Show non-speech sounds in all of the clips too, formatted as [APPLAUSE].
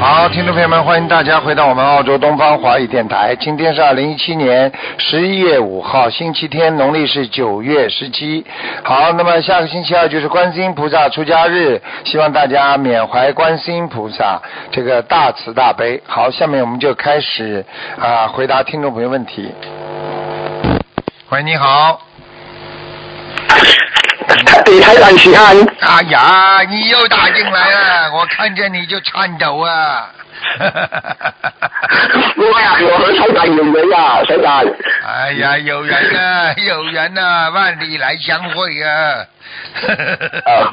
好，听众朋友们，欢迎大家回到我们澳洲东方华语电台。今天是二零一七年十一月五号，星期天，农历是九月十七。好，那么下个星期二就是观世音菩萨出家日，希望大家缅怀观世音菩萨这个大慈大悲。好，下面我们就开始啊回答听众朋友问题。喂，你好。对台长请安。哎呀，你又打进来了，我看见你就颤抖啊！[LAUGHS] 我呀，我和台长有缘呀，台长。哎呀，有缘啊，有缘呐、万里来相会啊！啊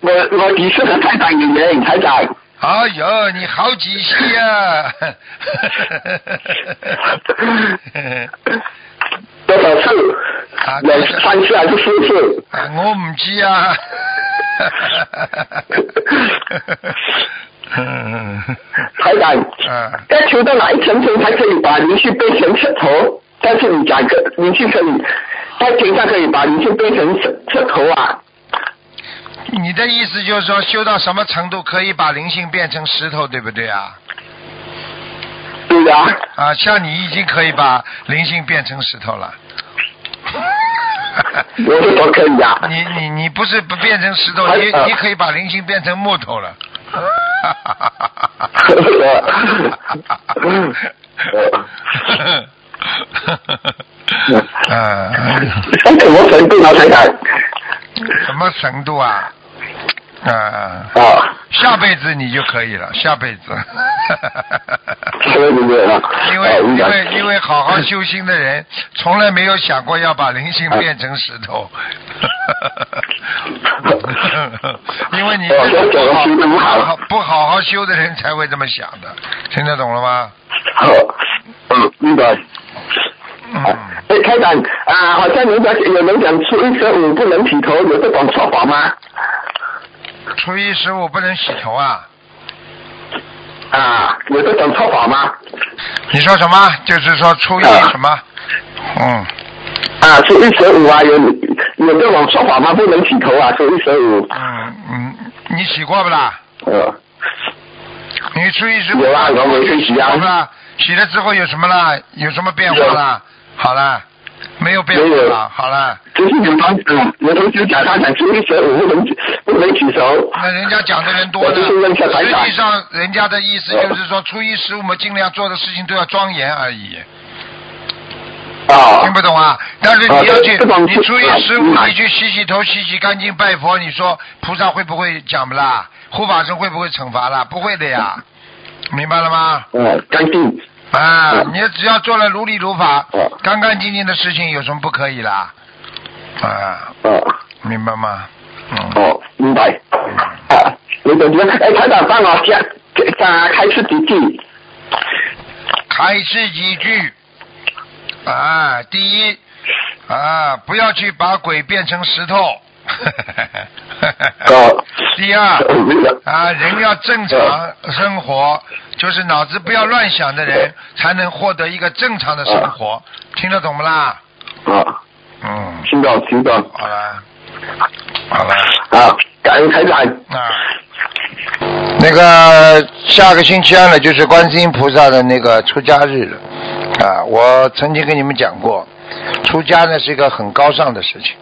我我几次和台长有缘，台长。哎呦，你好几戏啊！多少次？啊有三次还是四次？啊我唔知啊。嗯台长，嗯要求到哪一层层才可以把灵性变成石头？但是你讲个灵性可以，在天上可以把灵性变成石石头啊？你的意思就是说，修到什么程度可以把灵性变成石头，对不对啊？啊，像你已经可以把灵性变成石头了。[LAUGHS] 我可以啊。你你你不是不变成石头，你你可以把灵性变成木头了。[LAUGHS] 啊，那怎么程度呢，台长？什么程度啊？啊，啊，下辈子你就可以了，下辈子。因为啊因为因为好好修心的人，[LAUGHS] 从来没有想过要把灵性变成石头。[LAUGHS] 因为你不好好不好好修的人才会这么想的，听得懂了吗？好，嗯，明白。嗯，哎，开长啊，好像人家有人讲初一十五不能洗头，有这种说法吗？初一十五不能洗头啊？啊，有这种说法吗？你说什么？就是说初一啊什么？嗯，啊，初一十五啊，有有这种说法吗？不能洗头啊，初一十五。嗯嗯，你洗过不啦？呃，你初一十五有啊我没去洗啊是吧？洗了之后有什么啦？有什么变化啦？好了，没有变化了，好了。就是有同有同学讲他讲初一十五不能不能洗头。那人家讲的人多呢，我就是问一下台实际上人家的意思就是说，初一十五我们，尽量做的事情都要庄严而已，啊听不懂啊？但是你要去啊，你初一十五你去洗洗头、洗洗干净、拜佛，你说菩萨会不会讲不啦？护法神会不会惩罚啦？不会的呀，明白了吗？嗯，干净。啊，嗯你只要做了如理如法嗯，干干净净的事情，有什么不可以啦？啊，啊，明白吗？嗯，哦，明白。啊，有种觉得，哎，台长帮我加加开始几句。开始几句啊，第一啊，不要去把鬼变成石头。哦。[LAUGHS] [LAUGHS] 第二。[LAUGHS] 啊，人要正常生活，就是脑子不要乱想的人，才能获得一个正常的生活。听得懂不啦？啊，嗯，听到听到。好了，好了啊，感恩台长。啊。那个下个星期二呢，就是观世音菩萨的那个出家日了啊！我曾经跟你们讲过，出家呢是一个很高尚的事情。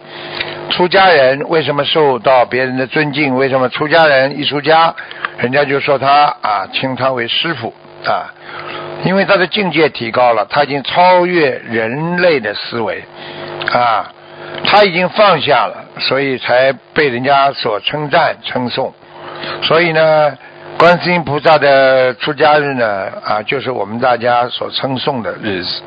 出家人为什么受到别人的尊敬？为什么出家人一出家，人家就说他啊，称他为师傅啊？因为他的境界提高了，他已经超越人类的思维啊，他已经放下了，所以才被人家所称赞称颂。所以呢，观世音菩萨的出家日呢，啊，就是我们大家所称颂的日子，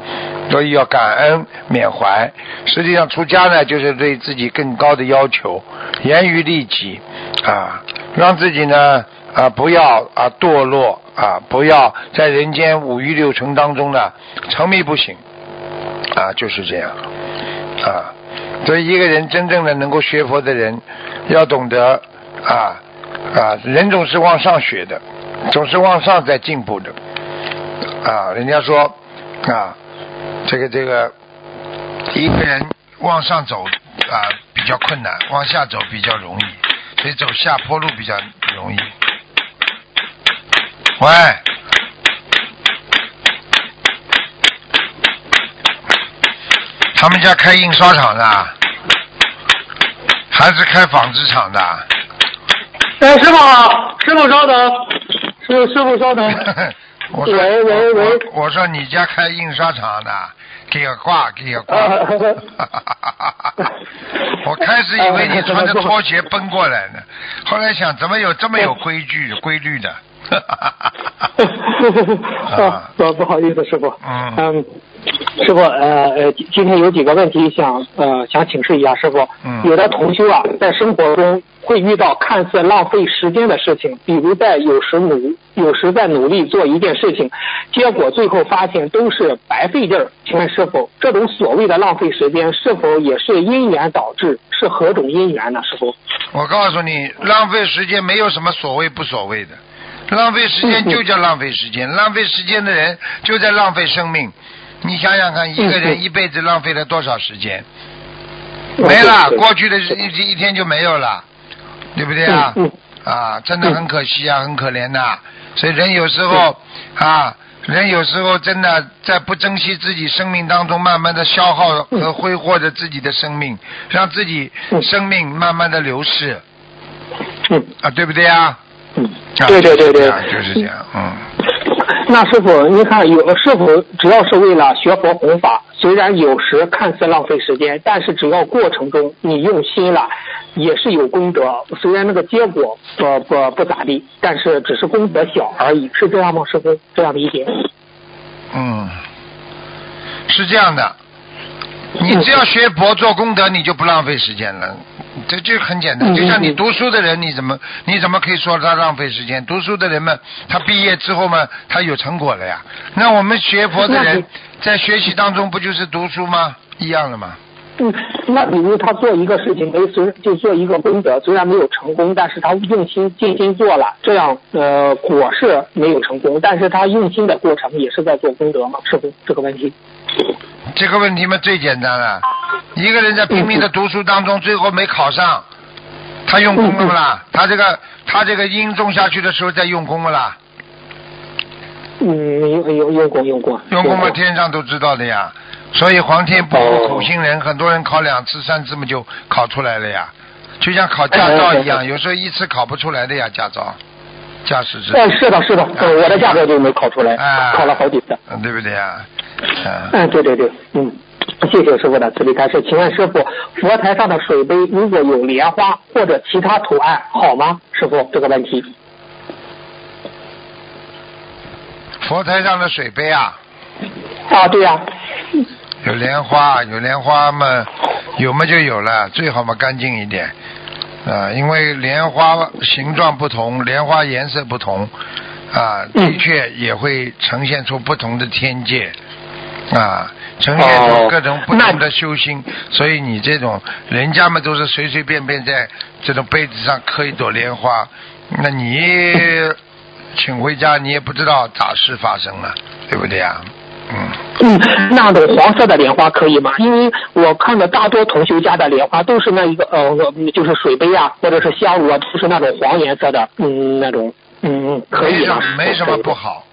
所以要感恩缅怀。实际上，出家呢，就是对自己更高的要求，严于律己啊，让自己呢啊不要啊堕落啊，不要在人间五欲六尘当中呢沉迷不醒啊，就是这样啊。所以，一个人真正的能够学佛的人，要懂得啊，啊，人总是往上学的，总是往上在进步的。啊，人家说啊，这个这个一个人往上走啊比较困难，往下走比较容易，所以走下坡路比较容易。喂，他们家开印刷厂的，还是开纺织厂的？哎，师傅好，师傅稍等，师师傅稍等。我说喂喂喂我我说你家开印刷厂的，给个挂，给个挂。[LAUGHS] 我开始以为你穿着拖鞋奔过来呢，后来想怎么有这么有规矩、规律的？[LAUGHS] 啊，不不好意思，师傅。嗯嗯，师傅，呃呃，今今天有几个问题想呃想请示一下师傅。嗯有的同修啊，在生活中会遇到看似浪费时间的事情，比如在有时努有时在努力做一件事情，结果最后发现都是白费劲儿。请问师傅，这种所谓的浪费时间，是否也是因缘导致？是何种因缘呢？师傅？我告诉你，浪费时间没有什么所谓不所谓的，浪费时间就叫浪费时间，浪费时间的人就在浪费生命。你想想看，一个人嗯一辈子浪费了多少时间？嗯没了，过去的一一天就没有了，对不对啊？嗯啊，真的很可惜啊，很可怜呐、所以人有时候啊，人有时候真的在不珍惜自己生命当中，慢慢的消耗和挥霍着自己的生命，让自己嗯。生命慢慢的流逝。嗯。啊，对不对啊？嗯，啊对对对对，就是这样，嗯。那师傅，您看有师傅只要是为了学佛弘法，虽然有时看似浪费时间，但是只要过程中你用心了，也是有功德。虽然那个结果不不不咋地，但是只是功德小而已，是这样吗？师傅这样理解？嗯，是这样的，你只要学佛做功德，你就不浪费时间了。这就很简单，嗯就像你嗯读书的人，你怎么你怎么可以说他浪费时间？读书的人们，他毕业之后嘛，他有成果了呀。那我们学佛的人，在学习当中不就是读书吗？一样的嘛。嗯，那比如他做一个事情，没虽就做一个功德，虽然没有成功，但是他用心尽心做了，这样呃果是没有成功，但是他用心的过程也是在做功德嘛，是不这个问题。这个问题嘛最简单了，一个人在拼命的读书当中，最后没考上，他用功了不啦？他这个他这个因种下去的时候在用功不啦？嗯，用用用功用功用功嘛，天上都知道的呀。所以皇天不负苦心人，很多人考两次、三次嘛就考出来了呀。就像考驾照一样，有时候一次考不出来的呀，驾照、驾驶证。哎，是的，是的，呃我的驾照就没考出来，啊，考了好几次。嗯，对不对呀？嗯，嗯，对对对，嗯，谢谢师傅的慈悲开示。请问师傅，佛台上的水杯如果有莲花或者其他图案，好吗？师傅，这个问题。佛台上的水杯啊，啊，对呀、有莲花，有莲花嘛，有嘛就有了，最好嘛干净一点。啊，因为莲花形状不同，莲花颜色不同，啊，嗯的确也会呈现出不同的天界，啊，呈现出哦各种不同的修心。所以你这种人家们都是随随便便在这种杯子上刻一朵莲花，那你请回家你也不知道咋事发生了，对不对啊？嗯。嗯，那种黄色的莲花可以吗？因为我看的大多同学家的莲花都是那一个呃，就是水杯啊，或者是香炉啊，都是那种黄颜色的，嗯，那种，嗯，可以吗没什么？不好，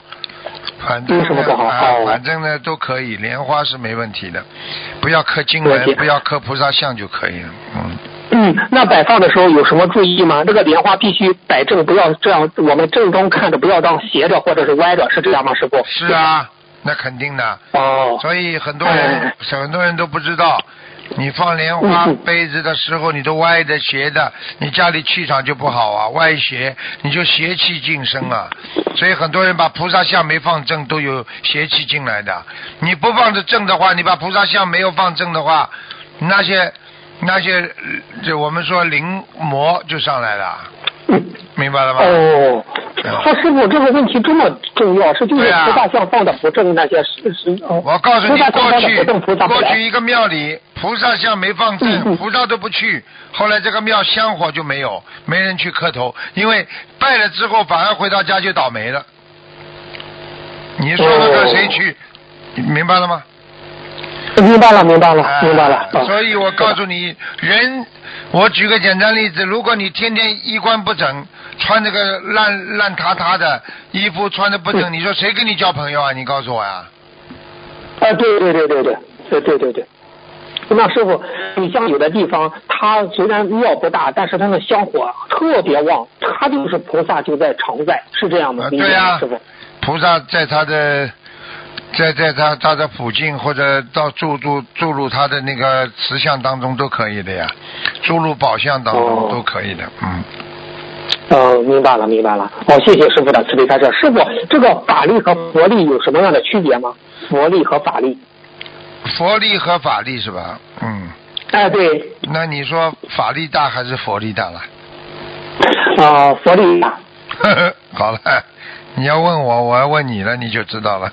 反正没什么不好反正呢都可以，莲花是没问题的，不要刻经文，不要刻菩萨像就可以了。嗯，嗯，那摆放的时候有什么注意吗？这个莲花必须摆正，不要这样，我们正中看着，不要这样斜着或者是歪着，是这样吗，师傅？是。啊，那肯定的。哦。所以很多人哎很多人都不知道，你放莲花杯子的时候，你都歪的斜的，你家里气场就不好啊，歪斜你就邪气进身啊。所以很多人把菩萨像没放正，都有邪气进来的。你不放着正的话，你把菩萨像没有放正的话，那些那些呃就我们说灵魔就上来了。嗯明白了吗？哦，他师傅这个问题这么重要，是就是菩萨像放的不正那些是是。哦我告诉你，过去过去一个庙里，菩萨像没放嗯正，嗯菩萨都不去。后来这个庙香火就没有，没人去磕头，因为拜了之后反而回到家就倒霉了。你说说看，哦谁去？你明白了吗？明白了，明白了，明白了。所以我告诉你，人，我举个简单例子，如果你天天衣冠不整，穿这个烂烂塌塌的衣服，穿的不整，你说谁跟你交朋友啊？你告诉我呀。啊，对对对对对，对对对对。那师傅，你像有的地方，他虽然庙不大，但是他的香火特别旺，他就是菩萨就在常在，是这样的。对呀，师傅，菩萨在他的。在在他他的附近或者到注入注入他的那个慈像当中都可以的呀，注入宝相当中哦都可以的，嗯。嗯，明白了，明白了。哦，谢谢师傅的慈悲开示。师傅，这个法力和佛力有什么样的区别吗？佛力和法力？佛力和法力是吧？嗯，哎，对，那你说法力大还是佛力大了？啊、佛力大。[LAUGHS] 好了，你要问我，我要问你了，你就知道了。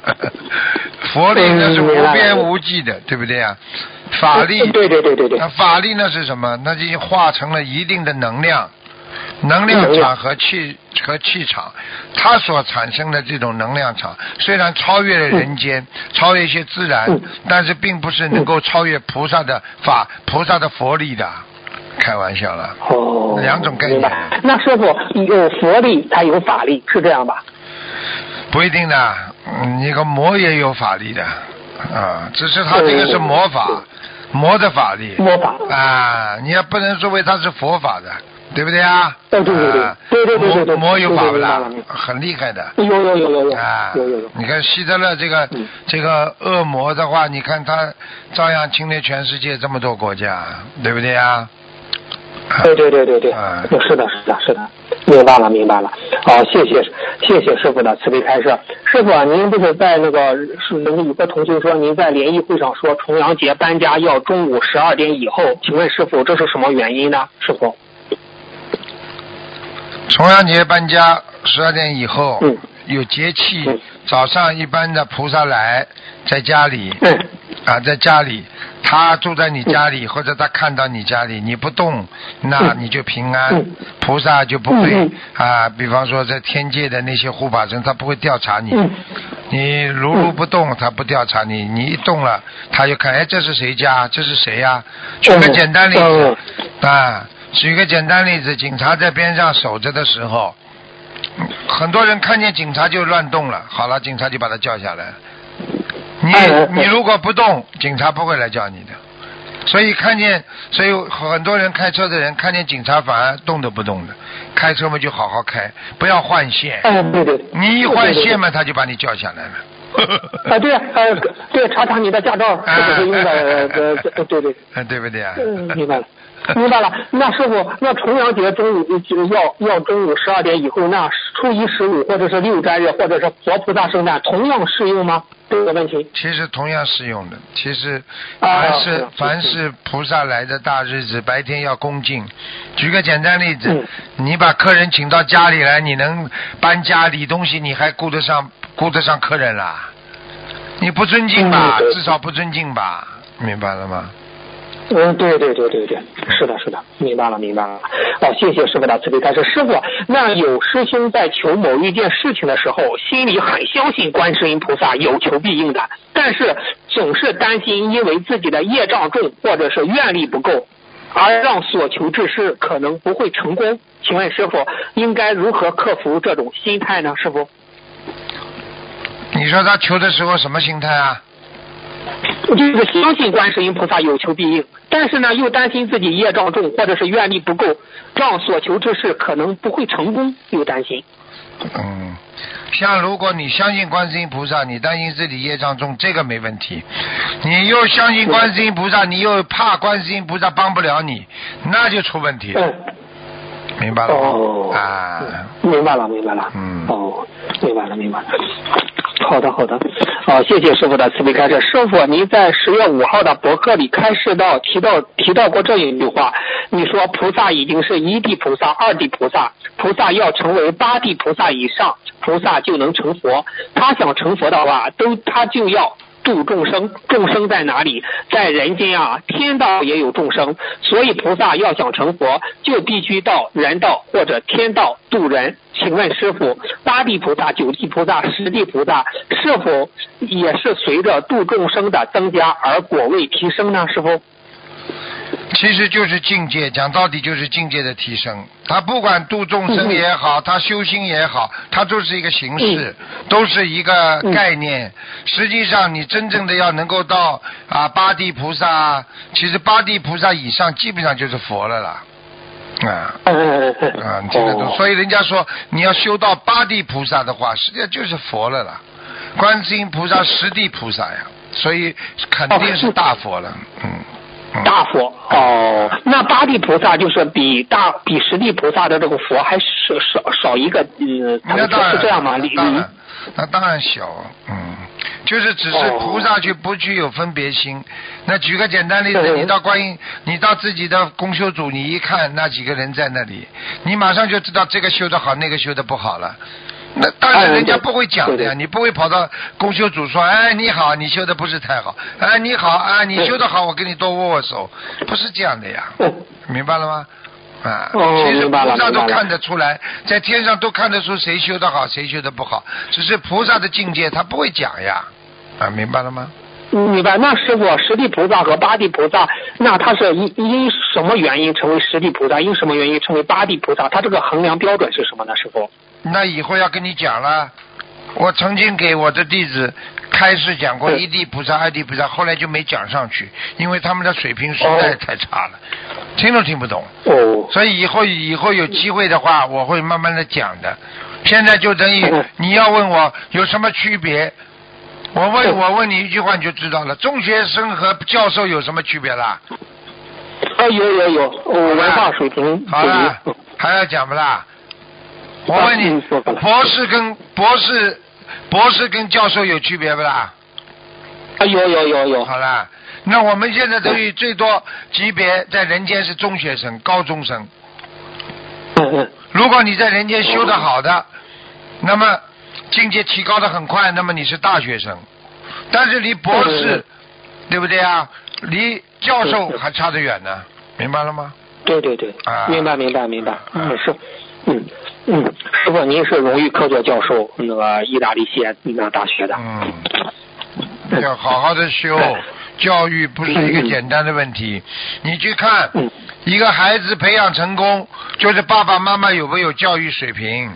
[LAUGHS] 佛力那是无边无际的，对不对啊？法力，对对对对对那法力那是什么？那就化成了一定的能量，能量场和气和气场，它所产生的这种能量场，虽然超越了人间，超越一些自然嗯，但是并不是能够超越菩萨的法、菩萨的佛力的。开玩笑了，哦，两种概念。那师傅有佛力才有法力，是这样吧？不一定的，嗯，那个魔也有法力的，啊，只是他这个是魔法，魔的法力，魔法啊，你也不能说为他是佛法的，对不对啊？对对对对啊对对对对对魔魔有法不啦很厉害的。有有有有有啊有有有。，你看希特勒这个、嗯这个恶魔的话，你看他照样侵略全世界这么多国家，对不对啊？[LAUGHS] 对对对对对啊，是的，是的，是的，明白了，明白了。好，谢谢谢谢师傅的慈悲开示。师傅啊，您不是在那个是那个有个同学说您在联谊会上说重阳节搬家要中午十二点以后，请问师傅这是什么原因呢？师傅？重阳节搬家，十二点以后、嗯有节气，嗯早上一般的菩萨来，在家里、嗯啊，在家里，他住在你家里，或者他看到你家里，你不动，那嗯你就平安，嗯菩萨就不会、嗯啊，比方说在天界的那些护法神，他不会调查你，嗯你如如不动，他不调查你，你一动了，他就看，哎，这是谁家？这是谁呀、举个嗯简单例子、嗯啊，举个简单例子，警察在边上守着的时候，嗯很多人看见警察就乱动了，好了，警察就把他叫下来。你你如果不动，警察不会来叫你的。所以看见，所以很多人开车的人看见警察反而动都不动的。开车嘛就好好开，不要换线。哎，对对。你一换线嘛。他就把你叫下来了。啊，对，呃，对，查查你的驾照 [LAUGHS] 是不是用的，呃，[LAUGHS] 呃对对，啊，对不对啊？嗯，明白了，明白了。[LAUGHS] 那师傅，那重阳节中午就要要中午十二点以后，那初一十五或者是六斋日或者是佛菩萨圣诞，同样适用吗？这个问题。其实同样适用的。其实啊凡是、是凡是菩萨来的大日子，白天要恭敬。举个简单例子，嗯你把客人请到家里来，你能搬家理东西，你还顾得上顾得上客人啦？你不尊敬吧？嗯至少不尊敬吧？明白了吗？嗯，对对对对对，是的，是的，明白了，明白了。哦，谢谢师傅的慈悲开示。师傅，那有师兄在求某一件事情的时候，心里很相信观世音菩萨有求必应的，但是总是担心因为自己的业障重或者是愿力不够，而让所求之事可能不会成功。请问师傅，应该如何克服这种心态呢？师傅？你说他求的时候什么心态啊？就是相信观世音菩萨有求必应，但是呢，又担心自己业障重或者是愿力不够，让所求之事可能不会成功，又担心。嗯，像如果你相信观世音菩萨，你担心自己业障重，这个没问题。你又相信观世音菩萨，你又怕观世音菩萨帮不了你，那就出问题了。嗯，明白了？哦，啊，明白了，明白了。嗯哦，明白了，明白了。好的，好的，好，谢谢师傅的慈悲开示。师傅，您在十月五号的博客里开示到提到提到过这一句话，你说菩萨已经是一地菩萨、二地菩萨，菩萨要成为八地菩萨以上，菩萨就能成佛。他想成佛的话，都他就要。度众生，众生在哪里？在人间啊，天道也有众生，所以菩萨要想成佛，就必须到人道或者天道度人。请问师傅，八地菩萨、九地菩萨、十地菩萨是否也是随着度众生的增加而果位提升呢？师傅？其实就是境界，讲到底就是境界的提升。他不管度众生也好，他修心也好，他都是一个形式，都是一个概念。实际上，你真正的要能够到啊八地菩萨，其实八地菩萨以上基本上就是佛了啦。啊啊，这个都，所以人家说你要修到八地菩萨的话，实际上就是佛了啦。观世音菩萨十地菩萨呀，所以肯定是大佛了。嗯。大佛。哦，那八地菩萨就是比大比十地菩萨的这个佛还少少少一个呃，那当然是这样吗？当然，那当然小，嗯，就是只是菩萨去不具有分别心。那举个简单例子，你到观音，你到自己的公修组，你一看那几个人在那里，你马上就知道这个修的好，那个修的不好了。那当然，人家不会讲的呀，你不会跑到公修组说，哎，你好，你修的不是太好，哎，你好，啊，你修的好，我跟你多握握手，不是这样的呀，明白了吗？啊，其实菩萨都看得出来，在天上都看得出谁修的好，谁修的不好，只是菩萨的境界他不会讲呀，啊，明白了吗？明白。那师傅，十地菩萨和八地菩萨，那他是因因什么原因成为十地菩萨？因什么原因成为八地菩萨？他这个衡量标准是什么呢？师傅？那以后要跟你讲了，我曾经给我的弟子开始讲过一地菩萨、二地菩萨，后来就没讲上去，因为他们的水平实在太差了，听都听不懂。哦。所以以后以后有机会的话，我会慢慢的讲的。现在就等于你要问我有什么区别，我问我问你一句话你就知道了。中学生和教授有什么区别啦？啊，有有有，文化水平。好了，还要讲不啦？我问你，博士跟博士，博士跟教授有区别不啦？啊，有有有有。好啦，那我们现在等于最多级别在人间是中学生、高中生。嗯嗯。如果你在人间修得好的，那么境界提高的很快，那么你是大学生。但是离博士，对不对啊？离教授还差得远呢，明白了吗？对对对。啊。明白明白明白。嗯是。嗯嗯，师傅，您是荣誉科学教授，那个意大利西安那大学的。嗯，要好好的修，教育不是一个简单的问题。你去看，一个孩子培养成功，就是爸爸妈妈有没有教育水平。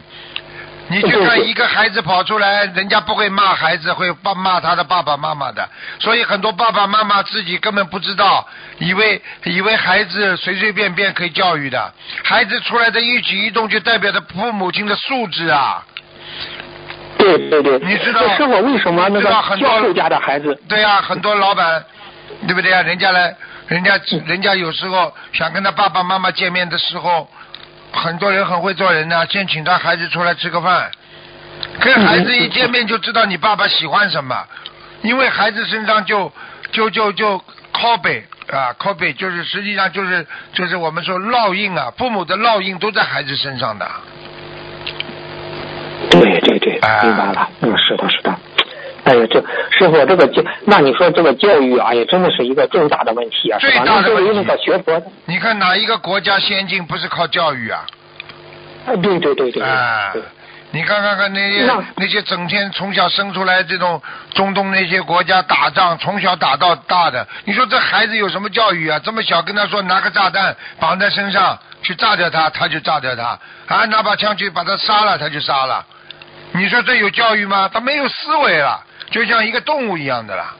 你去看一个孩子跑出来，人家不会骂孩子，会骂骂他的爸爸妈妈的。所以很多爸爸妈妈自己根本不知道，以为以为孩子随随便便可以教育的。孩子出来的一举一动就代表着父母亲的素质啊。对对对。你知道？师傅为什么那个教授家的孩子？对呀，很多老板，对不对啊？人家来，人家人家有时候想跟他爸爸妈妈见面的时候。很多人很会做人呢，先请他孩子出来吃个饭，跟孩子一见面就知道你爸爸喜欢什么，因为孩子身上就就就就 copy 啊 copy 就是实际上就是就是我们说烙印啊，父母的烙印都在孩子身上的。对对对，明白了，嗯，是的，是的。哎呀，这师傅这个教，那你说这个教育，啊，也，真的是一个重大的问题啊！最大的问题。那个学佛，你看哪一个国家先进不是靠教育啊？啊，对对对对。啊，你看看看那些那些整天从小生出来这种中东那些国家打仗，从小打到大的，你说这孩子有什么教育啊？这么小跟他说拿个炸弹绑在身上去炸掉他，他就炸掉他；啊，拿把枪去把他杀了，他就杀了。你说这有教育吗？他没有思维了。就像一个动物一样的啦，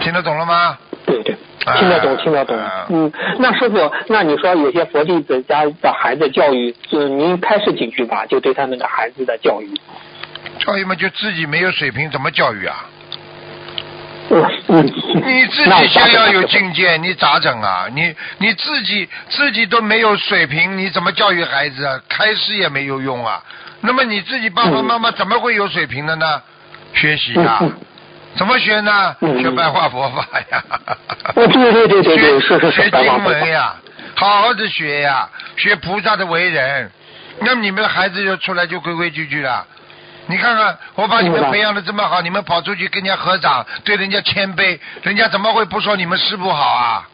听得懂了吗？对对，听得懂，听得懂。嗯，那师傅，那你说有些佛弟子家的孩子教育，就您开示几句吧，就对他们的孩子的教育。教育嘛，就自己没有水平，怎么教育啊？嗯嗯。你自己先要有境界，你咋整啊？你你自己自己都没有水平，你怎么教育孩子啊？开示也没有用啊。那么你自己爸爸妈妈怎么会有水平的呢？学习啊、嗯怎么学呢？嗯学白话佛法呀。哦，对对对对对，是是学是，白话佛法经文。呀，好好的学呀，学菩萨的为人。那么你们的孩子就出来就规规矩矩了。你看看，我把你们培养的这么好，你们跑出去跟人家合掌，对人家谦卑，人家怎么会不说你们师傅好啊？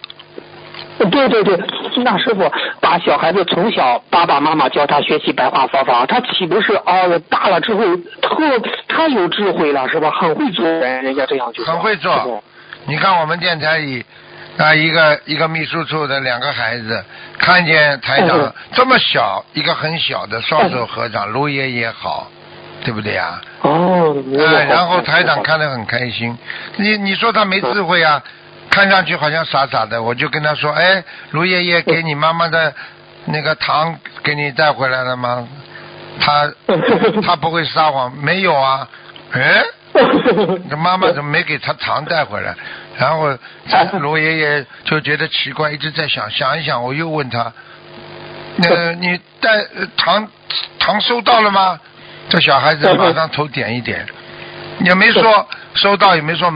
对对对，那师傅把小孩子从小爸爸妈妈教他学习白话佛法，他岂不是哦大了之后特太有智慧了是吧？很会做人，人家这样就很会做你看我们电台里啊，一个一个秘书处的两个孩子，看见台长嗯这么小，一个很小的双手合掌，卢爷爷好，对不对呀？哦，明白哎，然后台长看得很开心。你你说他没智慧啊？看上去好像傻傻的，我就跟他说：“哎，卢爷爷给你妈妈的那个糖给你带回来了吗？”他 [LAUGHS] 他不会撒谎，没有啊。[LAUGHS] 哎，这妈妈怎么没给他糖带回来？然后这卢爷爷就觉得奇怪，一直在想，想一想，我又问他：“那个你带呃糖糖收到了吗？”这小孩子马上头点一点，也没说收到，也没说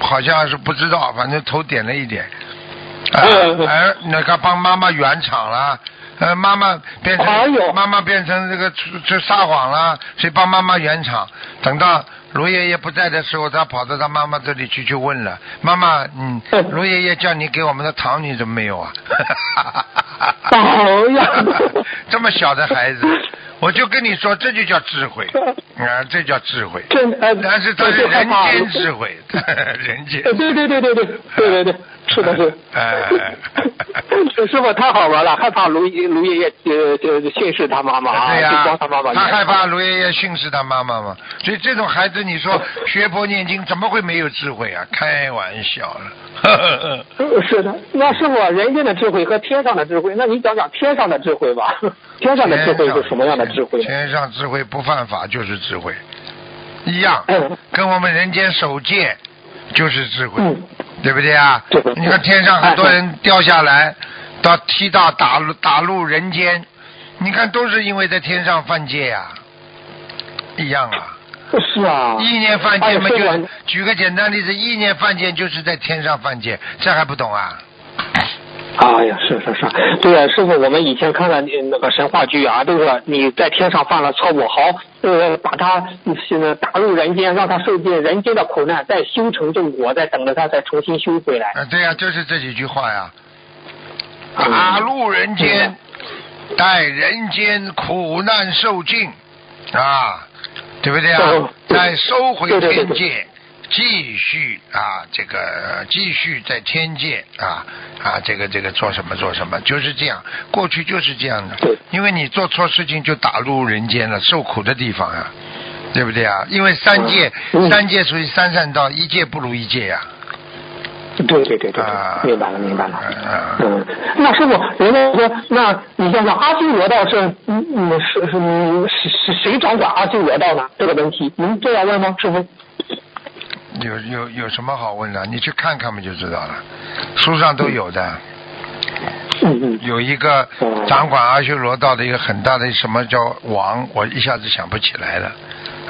好像是不知道，反正头点了一点。啊嗯而那个帮妈妈圆场了，呃，妈妈变成妈妈变成这个这这撒谎了，所以帮妈妈圆场。等到卢爷爷不在的时候，他跑到他妈妈这里去去问了，妈妈，嗯，卢爷爷叫你给我们的糖，你怎么没有啊？[LAUGHS] 哎呀这么小的孩子，我就跟你说，这就叫智慧 [LAUGHS] 啊，这叫智慧。但是他是这人间智慧，[LAUGHS] 人间。对对对对对对对对，是的是。哎。师傅太好玩了，害怕卢卢爷爷呃呃训斥他妈妈啊，[LAUGHS] 对呀、他妈妈。他害怕卢爷爷训斥他妈妈嘛，所以这种孩子，你说学佛念经怎么会没有智慧啊？开玩笑了。呃是的，那师傅，人间的智慧和天上的智慧，那你讲讲天上的智慧吧。天上的智慧是什么样的智慧？天上智慧不犯法就是智慧，一样嗯，跟我们人间守戒就是智慧，嗯对不对啊对对？你看天上很多人掉下来，到踢到打入打入人间，你看都是因为在天上犯戒呀、一样啊。是啊。意念犯哎戒嘛，就举个简单例子，意念犯戒就是在天上犯戒，这还不懂啊？哎呀，是是是，对啊，师傅，我们以前看的呃那个神话剧啊，都是你在天上犯了错误，好，呃，把他现在打入人间，让他受尽人间的苦难，再修成正果，再等着他再重新修回来。啊，对呀、就是这几句话呀。嗯。打入人间，待人间苦难受尽啊，对不对啊再收回对对对对。天界，继续啊，这个继续在天界啊啊，这个这个做什么做什么，就是这样。过去就是这样的对，因为你做错事情就打入人间了，受苦的地方啊，对不对啊？因为三界嗯三界属于三善道，一界不如一界呀。对对对对明白了明白了。那师傅，人家说，那你想想，阿修罗道是嗯嗯是是嗯是是谁掌管阿修罗道呢？这个问题，您这样问吗，师傅？有有有什么好问的？你去看看嘛就知道了，书上都有的。嗯嗯。有一个哦掌管阿修罗道的一个很大的什么叫王，我一下子想不起来了。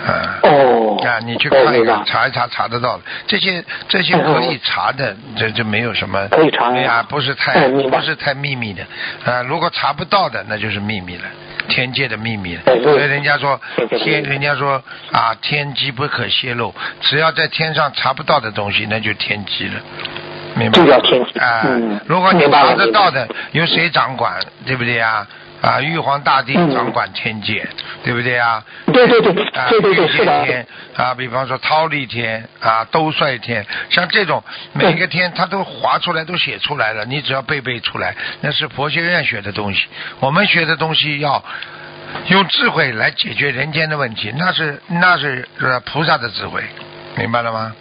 啊、哦。啊，你去看一看，查一查，查得到的。这些这些可以查的，这这没有什么。可以查呀，不是太不是太秘密的啊。如果查不到的，那就是秘密了，天界的秘密了。所以人家说天，人家说啊，天机不可泄露，只要在天上查不到的东西，那就天机了。明白吗？这叫天机啊、嗯如果你查得到的，由谁掌管，对不对呀？啊，玉皇大帝嗯掌管天界，对不对啊？对对对啊，对对对玉界是的天啊，比方说忉利天啊，兜率天，像这种每一个天它都划出来，都写出来了，你只要背背出来，那是佛学院学的东西。我们学的东西要用智慧来解决人间的问题，那是那是呃菩萨的智慧，明白了吗？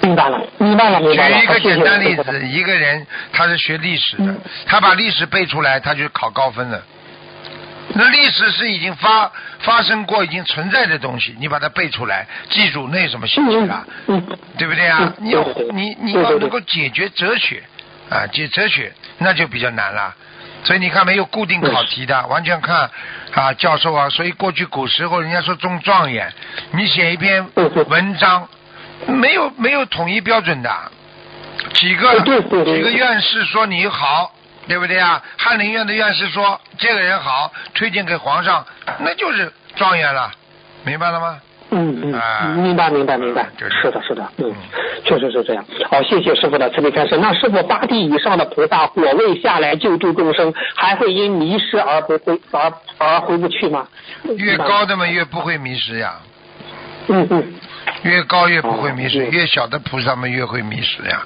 明白了，明白了，明白了。举一个简单例子，一个人他是学历史的嗯，他把历史背出来，他就考高分了。那历史是已经发发生过、已经存在的东西，你把它背出来，记住那有什么稀奇嗯的？嗯，对不对啊嗯？你要你你要能够解决哲学啊，解哲学那就比较难了。所以你看没有固定考题的，完全看啊教授啊。所以过去古时候人家说中状元，你写一篇文章，没有没有统一标准的，几个几个院士说你好，对不对啊？翰林院的院士说这个人好，推荐给皇上，那就是状元了，明白了吗？嗯啊嗯，明白明白明白就是，的是的，嗯，确实是这样。好，谢谢师傅的慈悲开示。那师傅八地以上的菩萨果位下来救助众生，还会因迷失而不回而而回不去吗？越高的嘛越不会迷失呀，嗯嗯，越高越不会迷失，哦越小的菩萨们越会迷失呀，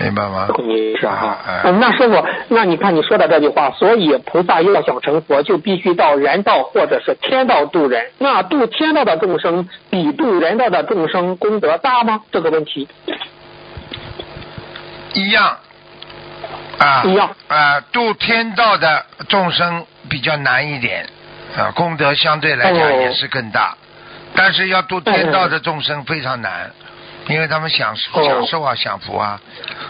明白吗？会迷失哈。哎。嗯，那师傅，那你看你说的这句话，所以菩萨要想成佛，就必须到人道或者是天道度人。那度天道的众生比度人道的众生功德大吗？这个问题。一样，啊，一样。啊，度天道的众生比较难一点，啊，功德相对来讲哦。也是更大，但是要度天道的众生非常难，因为他们享哦享受啊，享福啊，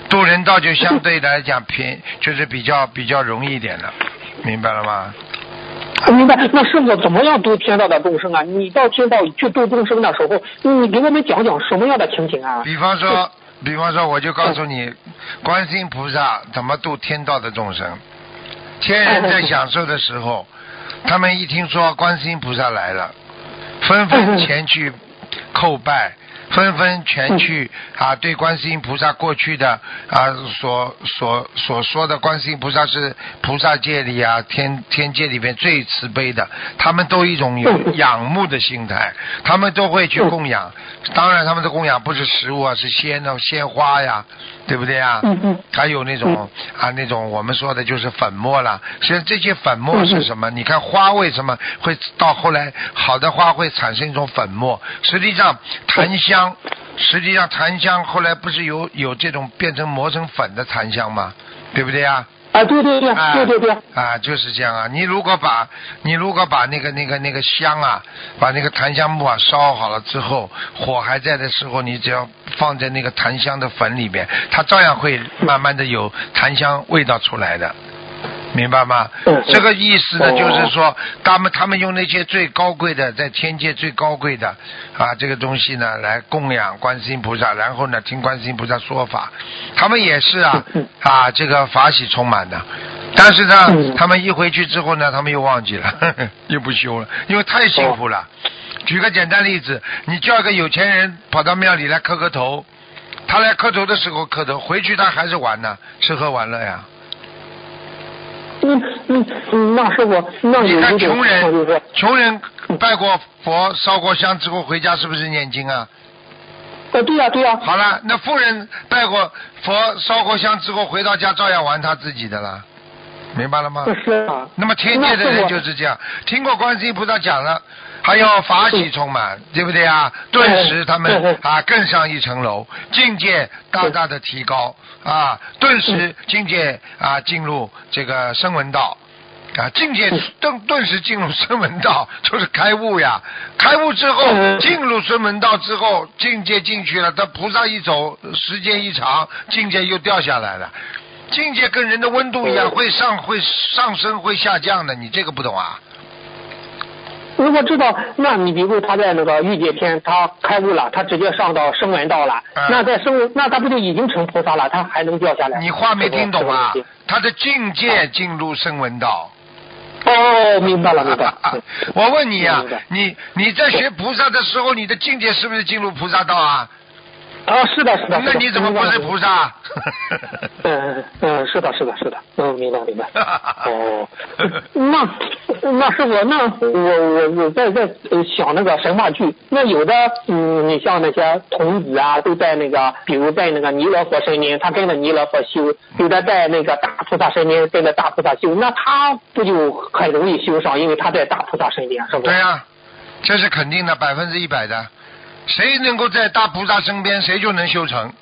度人道就相对来讲偏，[LAUGHS] 就是比较比较容易一点的，明白了吗？明白。那师傅怎么样度天道的众生啊？你到天道去度众生的时候，你给我们讲讲什么样的情景啊？比方说，比方说，我就告诉你，观世音菩萨怎么度天道的众生。天人在享受的时候，他们一听说观世音菩萨来了，纷纷前去叩拜，纷纷前去啊，对观世音菩萨过去的啊所所所说的观世音菩萨是菩萨界里啊天天界里面最慈悲的，他们都一种有仰慕的心态，他们都会去供养。当然，他们的供养不是食物啊，是鲜的鲜花呀，对不对啊？嗯嗯还有那种啊，那种我们说的就是粉末啦。实际上这些粉末是什么？你看花为什么会到后来好的花会产生一种粉末？实际上檀香，实际上檀香后来不是有有这种变成磨成粉的檀香吗？对不对呀？啊，对对对啊，对对对，啊，就是这样啊。你如果把你如果把那个那个那个香啊，把那个檀香木啊烧好了之后，火还在的时候，你只要放在那个檀香的粉里边，它照样会慢慢的有檀香味道出来的。明白吗？这个意思呢，哦就是说，他们他们用那些最高贵的，在天界最高贵的啊，这个东西呢，来供养观世音菩萨，然后呢，听观世音菩萨说法，他们也是啊嗯啊，这个法喜充满的。但是呢嗯，他们一回去之后呢，他们又忘记了，呵 [LAUGHS] 呵又不修了，因为太幸福了。举个简单例子，你叫一个有钱人跑到庙里来磕个头，他来磕头的时候磕头，回去他还是玩呢，吃喝玩乐呀。嗯嗯嗯，那师傅，那你看穷人，穷人拜过佛、烧过香之后回家是不是念经啊？呃，对呀、对呀、好了，那富人拜过佛、烧过香之后回到家照样玩他自己的了，明白了吗？是啊。那么天界的人就是这样，听过观世音菩萨讲了，还要法喜充满，对不对啊？顿时他们啊更上一层楼，境界大大的提高啊，顿时境界啊进入这个声闻道。啊，境界顿顿时进入声闻道，[LAUGHS] 就是开悟呀。开悟之后，嗯进入声闻道之后，境界进去了，他菩萨一走，时间一长，境界又掉下来了。境界跟人的温度一样，会上会上升，会下降的。你这个不懂啊？如果知道，那你比如他在那个欲界天，他开悟了，他直接上到声闻道了，嗯那在声，那他不就已经成菩萨了？他还能掉下来？你话没听懂啊？他的境界进入声闻道。哦，明白了，明白了。嗯 [LAUGHS] 我问你呀、明白你你在学菩萨的时候，你的境界是不是进入菩萨道啊？啊，是的，是的。那你怎么不是菩？萨？[LAUGHS] 嗯嗯嗯，是的，是的，是的，嗯，明白明白。[LAUGHS] 哦，那那师傅，那我我我在在呃想那个神话剧，那有的嗯，你像那些童子啊，都在那个，比如在那个弥勒佛身边，他跟着弥勒佛修；有的在那个大菩萨身边跟着大菩萨修，那他不就很容易修上，因为他在大菩萨身边，是不是？对呀、这是肯定的，百分之一百的。谁能够在大菩萨身边，谁就能修成。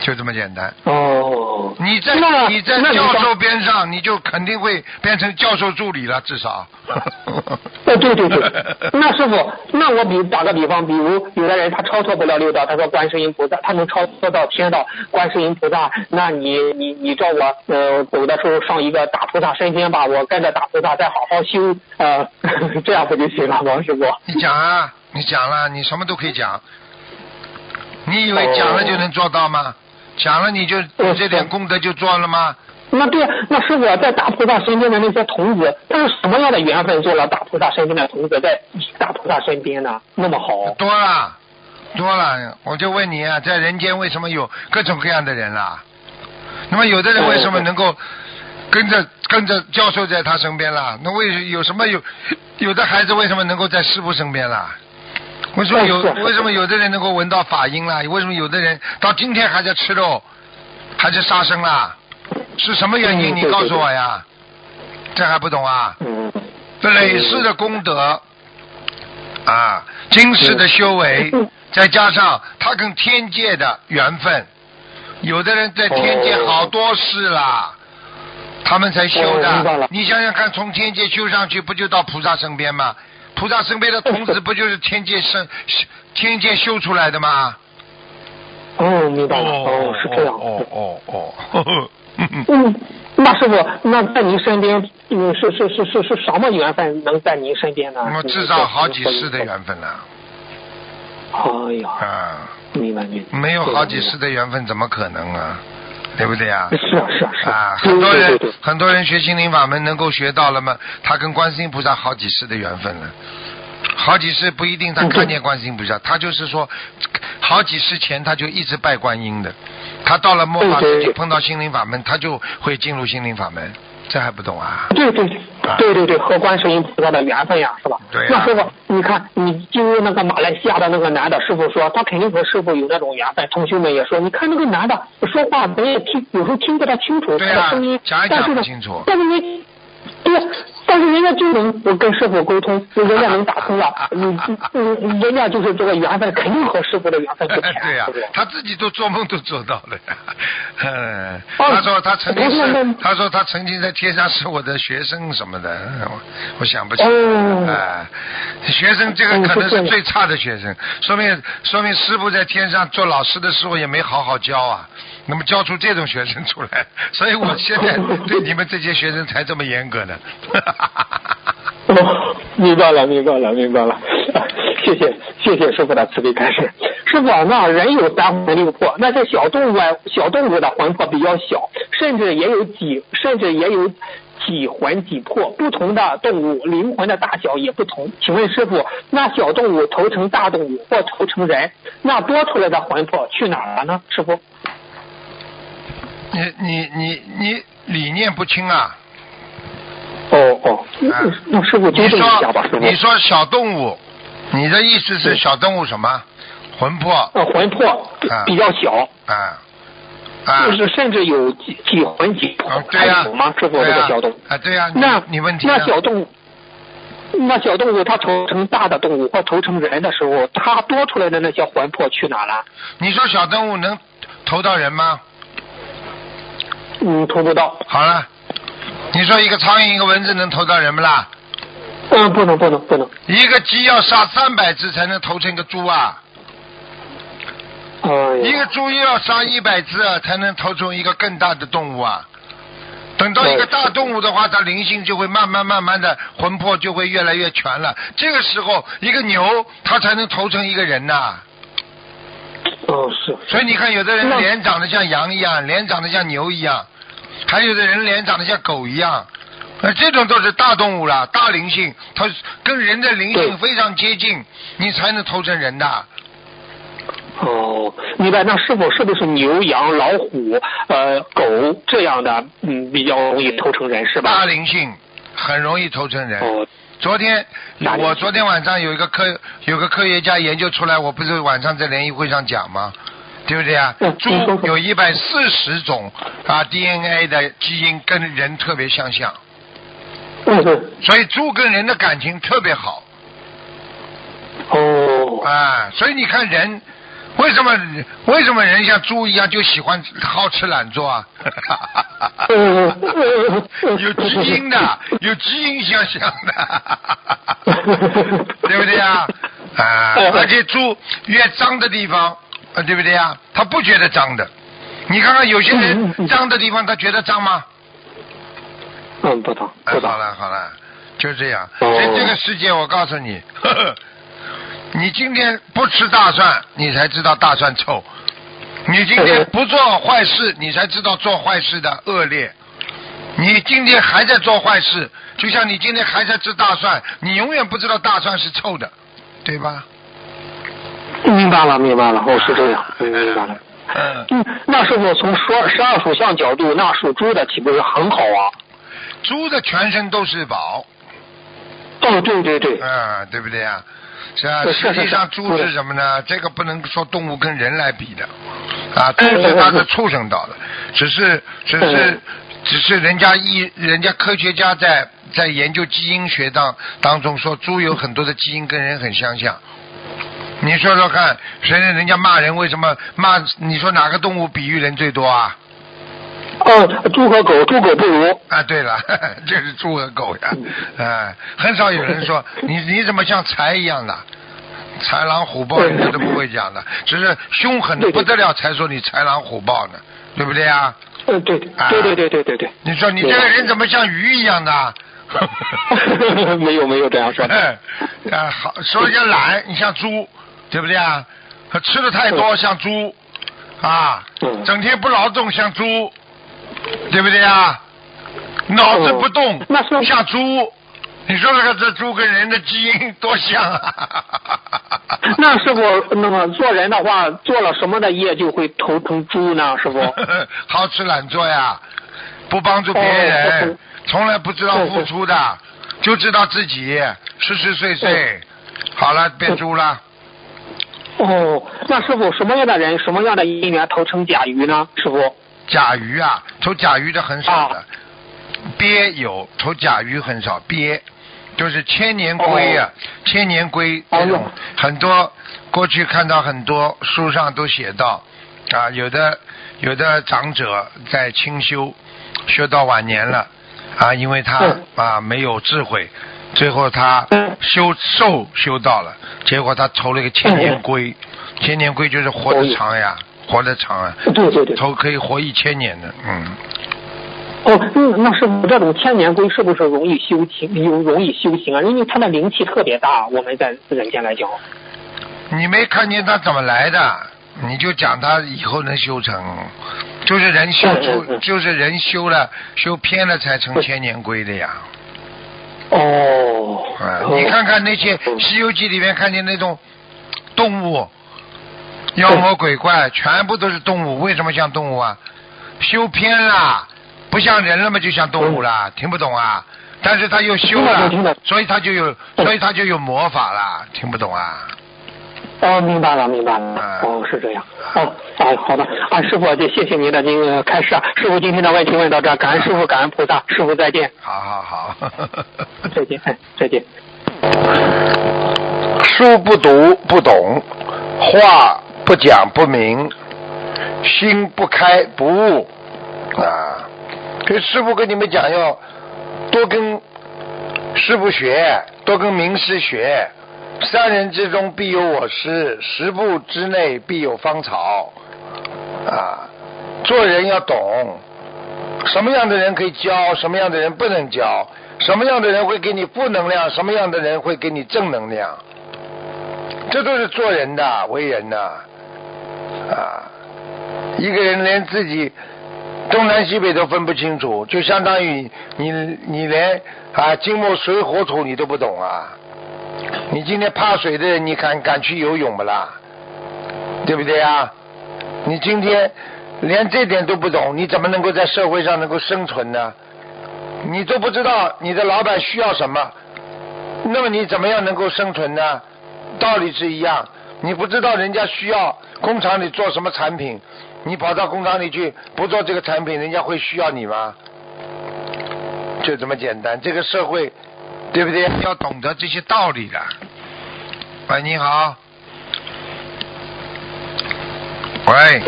就这么简单。哦，你在你在教授边上，你就肯定会变成教授助理了，至少。[LAUGHS] 哦，对对对，[LAUGHS] 那师傅，那我比打个比方，比如有的人他超脱不了六道，他说观世音菩萨，他能超脱到天道，观世音菩萨，那你你你照我呃走的时候上一个大菩萨身边吧，我跟着大菩萨再好好修，呃，[LAUGHS] 这样不就行了王，师傅？你讲啊，你讲了，你什么都可以讲。你以为讲了就能做到吗？讲了你就哦这点功德就做了吗？那对，那师傅在大菩萨身边的那些童子，他是什么样的缘分做了大菩萨身边的童子，在大菩萨身边呢？那么好？多了，多了。我就问你啊，在人间为什么有各种各样的人啦？那么有的人为什么能够跟着跟着教授在他身边啦？那为有什么有有的孩子为什么能够在师傅身边啦？为什么有为什么有的人能够闻到法音了？为什么有的人到今天还在吃肉，还在杀生啦？是什么原因？嗯你告诉我呀？这还不懂啊？嗯，这累世的功德啊，今世的修为，再加上他跟天界的缘分，有的人在天界哦好多世啦，他们才修的。你想想看，从天界修上去，不就到菩萨身边吗？菩萨身边的童子，[LAUGHS] 不就是天界生天界修出来的吗？哦，明白了，哦，是这样。哦哦哦，呵呵嗯嗯，那师傅，那在您身边，嗯，是是是是是什么缘分能在您身边呢？那么至少好几世的缘分了哎呀，啊！明白明白。没有好几世的缘分，怎么可能啊？对不对啊？是啊是啊是啊，对很多人很多人学心灵法门能够学到了吗？他跟观世音菩萨好几世的缘分了，好几世不一定他嗯看见观世音菩萨，他就是说好几世前他就一直拜观音的，他到了末法对对对时期碰到心灵法门，他就会进入心灵法门，这还不懂啊？对对对对对对，和观世音菩萨的缘分呀，是吧？对呀那师傅，你看，你进入那个马来西亚的那个男的，师傅说他肯定和师傅有那种缘分。同学们也说，你看那个男的说话，咱也听，有时候听不太清楚他的声音，讲也但是呢讲不清楚，但是人，对呀，但是人家就能我跟师傅沟通，人家能打通了，[LAUGHS] 你嗯，人家就是这个缘分，肯定和师傅的缘分不浅，[LAUGHS] 对呀？他自己都做梦都做到了呀。嗯，[LAUGHS] 哦他说他曾经是他说他曾经在天上是我的学生什么的，我我想不起来。哦哎，学生这个可能是最差的学生，说明说明师傅在天上做老师的时候也没好好教啊，那么教出这种学生出来，[LAUGHS] 所以我现在对你们这些学生才这么严格呢。[LAUGHS] [LAUGHS] 哦，明白了，明白了，明白了。谢谢，谢谢师傅的慈悲开示。师傅，那人有三魂六魄，那这小动物啊，小动物的魂魄比较小，甚至也有几，甚至也有几魂几魄。不同的动物灵魂的大小也不同。请问师傅，那小动物投成大动物或投成人，那多出来的魂魄去哪儿了呢？师傅？你你你你理念不清啊！哦哦，那那师傅纠你正一下吧，师说傅。你说小动物，你的意思是小动物什么？魂魄呃，魂魄比较小。啊啊就是甚至有几几魂几魄，还有吗？师傅，这个小动物，啊对呀、那你问题那小动物，那小动物它投成大的动物或投成人的时候，它多出来的那些魂魄去哪了？你说小动物能投到人吗？嗯，投不到。好了，你说一个苍蝇一个蚊子能投到人不啦？嗯，不能不能不能。一个鸡要杀三百只才能投成一个猪啊！哎一个，猪又要杀一百只啊，才能投出一个更大的动物啊。等到一个大动物的话，它灵性就会慢慢慢慢的魂魄就会越来越全了。这个时候，一个牛它才能投成一个人呐、哦是。所以你看，有的人脸长得像羊一样，脸长得像牛一样，还有的人脸长得像狗一样，那，这种都是大动物了，大灵性，它跟人的灵性非常接近，你才能投成人的。哦，明白。那是否是不是牛、羊、老虎、呃狗这样的，嗯，比较容易投成人是吧大？灵性很容易投成人。哦，昨天我昨天晚上有一个科有个科学家研究出来，我不是晚上在联谊会上讲吗？对不对啊？嗯猪有一百四十种啊 DNA 的基因跟人特别相像，嗯。所以猪跟人的感情特别好哦，啊。所以你看人，为什么为什么人像猪一样就喜欢好吃懒做啊？[LAUGHS] 有基因的，有基因相像的，[LAUGHS] 对不对呀？啊，而且猪越脏的地方，啊，对不对呀？他不觉得脏的。你看看有些人脏的地方，他觉得脏吗？嗯，不脏。好了好了，就这样。所以这个世界，我告诉你，[LAUGHS] 你今天不吃大蒜，你才知道大蒜臭；你今天不做坏事，你才知道做坏事的恶劣。你今天还在做坏事，就像你今天还在吃大蒜，你永远不知道大蒜是臭的，对吧？明白了，明白了，哦，是这样，明白了。嗯，那师傅从说十二属相角度，那属猪的岂不是很好啊？猪的全身都是宝。哦，对对对。啊，对不对呀？是啊，实际上猪是什么呢？这个不能说动物跟人来比的，啊，猪是它是畜生道的，只是只是只是人家一人家科学家在在研究基因学当当中说，猪有很多的基因跟人很相像。你说说看，谁人人家骂人为什么骂？你说哪个动物比喻人最多啊？哦，猪和狗，猪狗不如。啊，对了，[LAUGHS] 这是猪和狗呀，啊，很少有人说 [LAUGHS] 你你怎么像豺一样的，豺狼虎豹人家都不会讲的，只是凶狠的不得了才说你豺狼虎豹呢，对不对啊？嗯，对，对对对对对对。你说你这个人怎么像鱼一样的？[LAUGHS] 没有没有这样说的。啊，好，说人家懒，你像猪，对不对啊？吃的太多像猪，啊，嗯整天不劳动像猪，对不对啊？脑子不动那是像猪，你说这个这猪跟人的基因多像啊？[LAUGHS] 那师傅，那么做人的话，做了什么的业就会投成猪呢？师傅？[LAUGHS] 好吃懒做呀，不帮助别哦人不，从来不知道付出的，就知道自己吃吃睡睡，好了变猪了。哦，那师傅什么样的人，什么样的姻缘投成甲鱼呢？师傅？甲鱼啊，投甲鱼的很少的啊，鳖有投甲鱼很少，鳖就是千年龟啊，千年龟哦这种哟很多，过去看到很多书上都写到啊，有的有的长者在清修，修到晚年了啊，因为他嗯。啊没有智慧，最后他嗯。修寿修到了，结果他投了一个千年龟，千年龟就是活得长呀，活得长啊。对对对。头可以活一千年的，嗯，哦，那，那师傅，这种千年龟是不是容易修行，有容易修行啊？因为它的灵气特别大，我们在人间来讲。你没看见它怎么来的，你就讲它以后能修成，就是人修出，嗯就是人修了，修偏了才成千年龟的呀。哦。啊，哦你看看那些嗯《西游记》里面看见那种动物，妖魔鬼怪，全部都是动物，为什么像动物啊？修偏了，不像人了嘛，就像动物了，听不懂啊？但是他又修了所以他就有，所以他就有魔法了，听不懂啊？哦，明白了，明白了。嗯哦，是这样。哦，哎，好的，啊，师傅，就谢谢您的这个开示啊。师傅今天的问题问到这儿，感恩师傅，感恩菩萨，师傅再见，好好好。[LAUGHS] 再见，哎，再见。书不读不懂，话不讲不明，心不开不悟啊！所以师傅跟你们讲，要多跟师傅学，多跟名师学。三人之中必有我师，十步之内必有芳草啊！做人要懂，什么样的人可以教，什么样的人不能教，什么样的人会给你负能量，什么样的人会给你正能量。这都是做人的、为人的！啊一个人连自己东南西北都分不清楚，就相当于你你连啊金木水火土你都不懂啊！你今天怕水的人，你敢敢去游泳不啦？对不对啊？你今天连这点都不懂，你怎么能够在社会上能够生存呢？你都不知道你的老板需要什么，那么你怎么样能够生存呢？道理是一样，你不知道人家需要工厂里做什么产品，你跑到工厂里去不做这个产品，人家会需要你吗？就这么简单，这个社会，对不对？要懂得这些道理的。喂，你好。喂，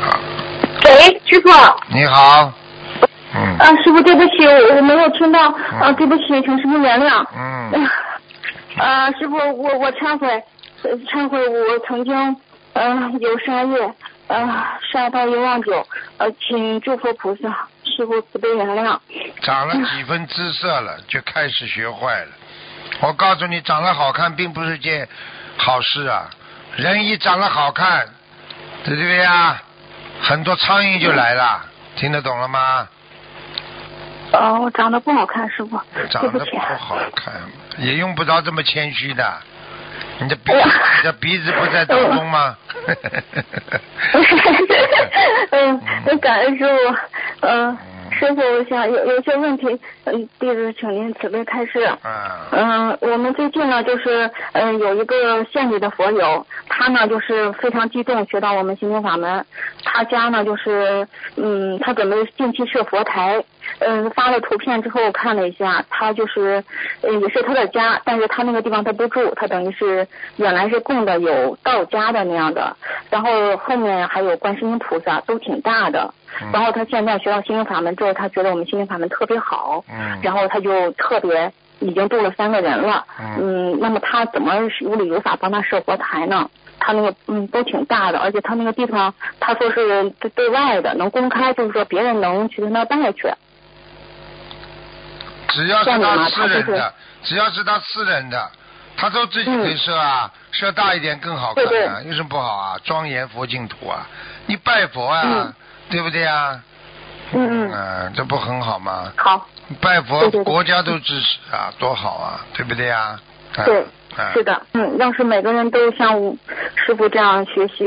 好，喂，师傅。你好，嗯啊，师傅，对不起，我我没有听到，啊，对不起，请师傅原谅。嗯，[LAUGHS] 啊，师傅，我我忏悔，呃忏悔，我曾经呃有杀业，呃杀到一万九，呃，请诸佛菩萨，师傅慈悲原谅。长了几分姿色了，[LAUGHS] 就开始学坏了。我告诉你，长得好看并不是件好事啊。人一长得好看，对不对呀？很多苍蝇就来了，听得懂了吗？啊，我长得不好看，师傅，长。得不好看，也用不着这么谦虚的。你的鼻，你的鼻子不在当中吗？[LAUGHS] 嗯，感恩师傅，嗯、师傅，我想有有些问题，嗯，弟子请您慈悲开示。嗯，嗯，我们最近呢，就是嗯，有一个县里的佛友，他呢就是非常激动，学到我们心灵法门。他家呢就是嗯，他准备近期设佛台，嗯，发了图片之后看了一下，他就是嗯也是他的家，但是他那个地方他不住，他等于是原来是供的有道家的那样的，然后后面还有观世音菩萨，都挺大的。嗯然后他现在学到心灵法门之后，他觉得我们心灵法门特别好，嗯然后他就特别已经度了三个人了，嗯那么他怎么有理有法帮他设佛台呢？他那个嗯都挺大的，而且他那个地方他说是对对外的，能公开，就是说别人能去跟他拜去。只要是他私人的，只要是他私人的，他都自己可以设啊，设大一点更好看啊，有什么不好啊？庄严佛净土啊，你拜佛啊，嗯。对不对啊？嗯嗯，嗯，这不很好吗？好，拜佛国家都支持啊，多好啊，对不对啊？啊对，啊。是的，嗯，要是每个人都像我师傅这样学习，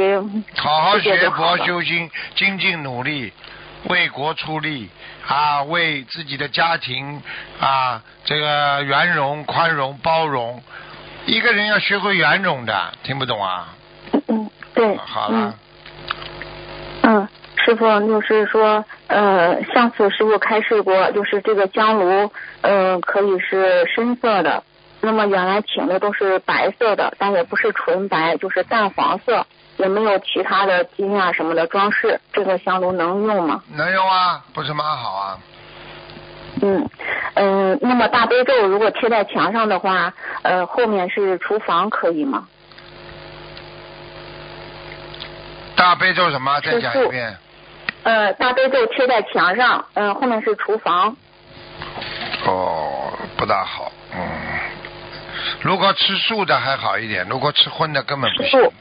好好学佛修心，精进努力，为国出力啊，为自己的家庭啊，这个圆融、宽容、包容。一个人要学会圆融的，听不懂啊？嗯嗯，对，好了，嗯，嗯，师傅就是说，呃，上次师傅开示过，就是这个香炉，呃，可以是深色的。那么原来请的都是白色的，但也不是纯白，就是淡黄色，也没有其他的金啊什么的装饰。这个香炉能用吗？能用啊，不是蛮好啊？嗯嗯、那么大悲咒如果贴在墙上的话，呃，后面是厨房可以吗？大悲咒什么？再讲一遍。呃，大悲咒贴在墙上，嗯、后面是厨房。哦，不大好，嗯。如果吃素的还好一点，如果吃荤的根本不行。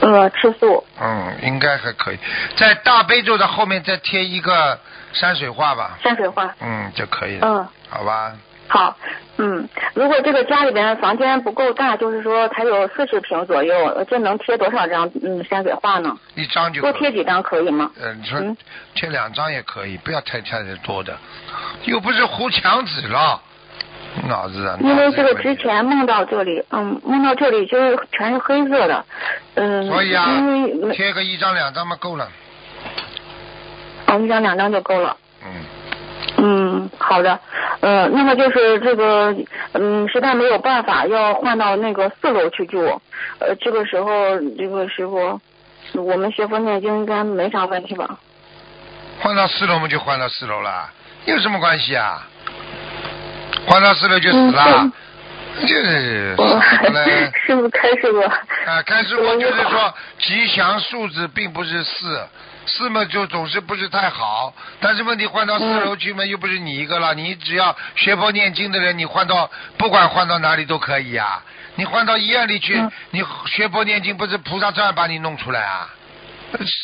呃，吃素。嗯，应该还可以。在大悲咒的后面再贴一个山水画吧，山水画。嗯，就可以了，嗯，好吧？好，嗯，如果这个家里边房间不够大，就是说它有四十平左右，呃这能贴多少张嗯山水画呢？一张就。多贴几张可以吗？呃，你说嗯贴两张也可以，不要太太多的，又不是糊墙纸了，脑子啊！因为这个之前梦到这里，嗯，梦到这里就是全是黑色的，嗯，所以啊因为贴个一张两张嘛够了，哦一张两张就够了。嗯，嗯，好的，呃，那么就是这个，嗯，实在没有办法，要换到那个四楼去住，呃，这个时候，这个师傅，我们学佛念经应该没啥问题吧？换到四楼我们就换到四楼了，有什么关系啊？换到四楼就死了嗯，就是我傻的嘞。[LAUGHS] 师傅开示过，啊，开始我就是说，吉祥数字并不是四，四嘛就总是不是太好。但是问题换到四楼去嘛，又不是你一个了，你只要学佛念经的人，你换到不管换到哪里都可以啊、你换到医院里去，嗯你学佛念经，不是菩萨照样把你弄出来啊？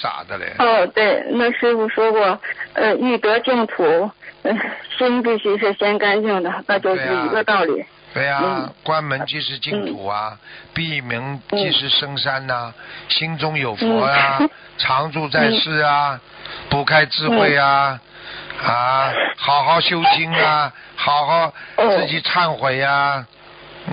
傻的嘞！哦，对，那师傅说过，呃，欲得净土，呃，[LAUGHS] 心必须是先干净的，[LAUGHS] 那就是一个道理。对呀、嗯。关门即是净土啊，闭门即是深山呐、心中有佛呀、嗯。[LAUGHS] 常住在世啊，不开智慧啊，啊，好好修心啊，好好自己忏悔呀、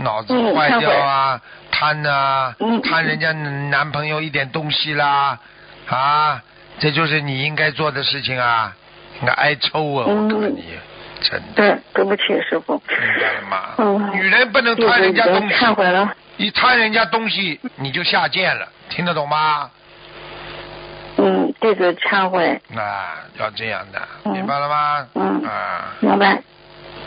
脑子嗯坏掉啊，贪啊，嗯。贪人家男朋友一点东西啦，啊，这就是你应该做的事情啊，应该挨抽啊，我告诉你，真的。对，对不起，师傅。明白了吗？嗯女人不能贪人家东西，忏悔了。一贪人家东西你就下贱了，听得懂吗？嗯弟子忏悔。那，要这样的，嗯明白了吗？嗯啊，明白。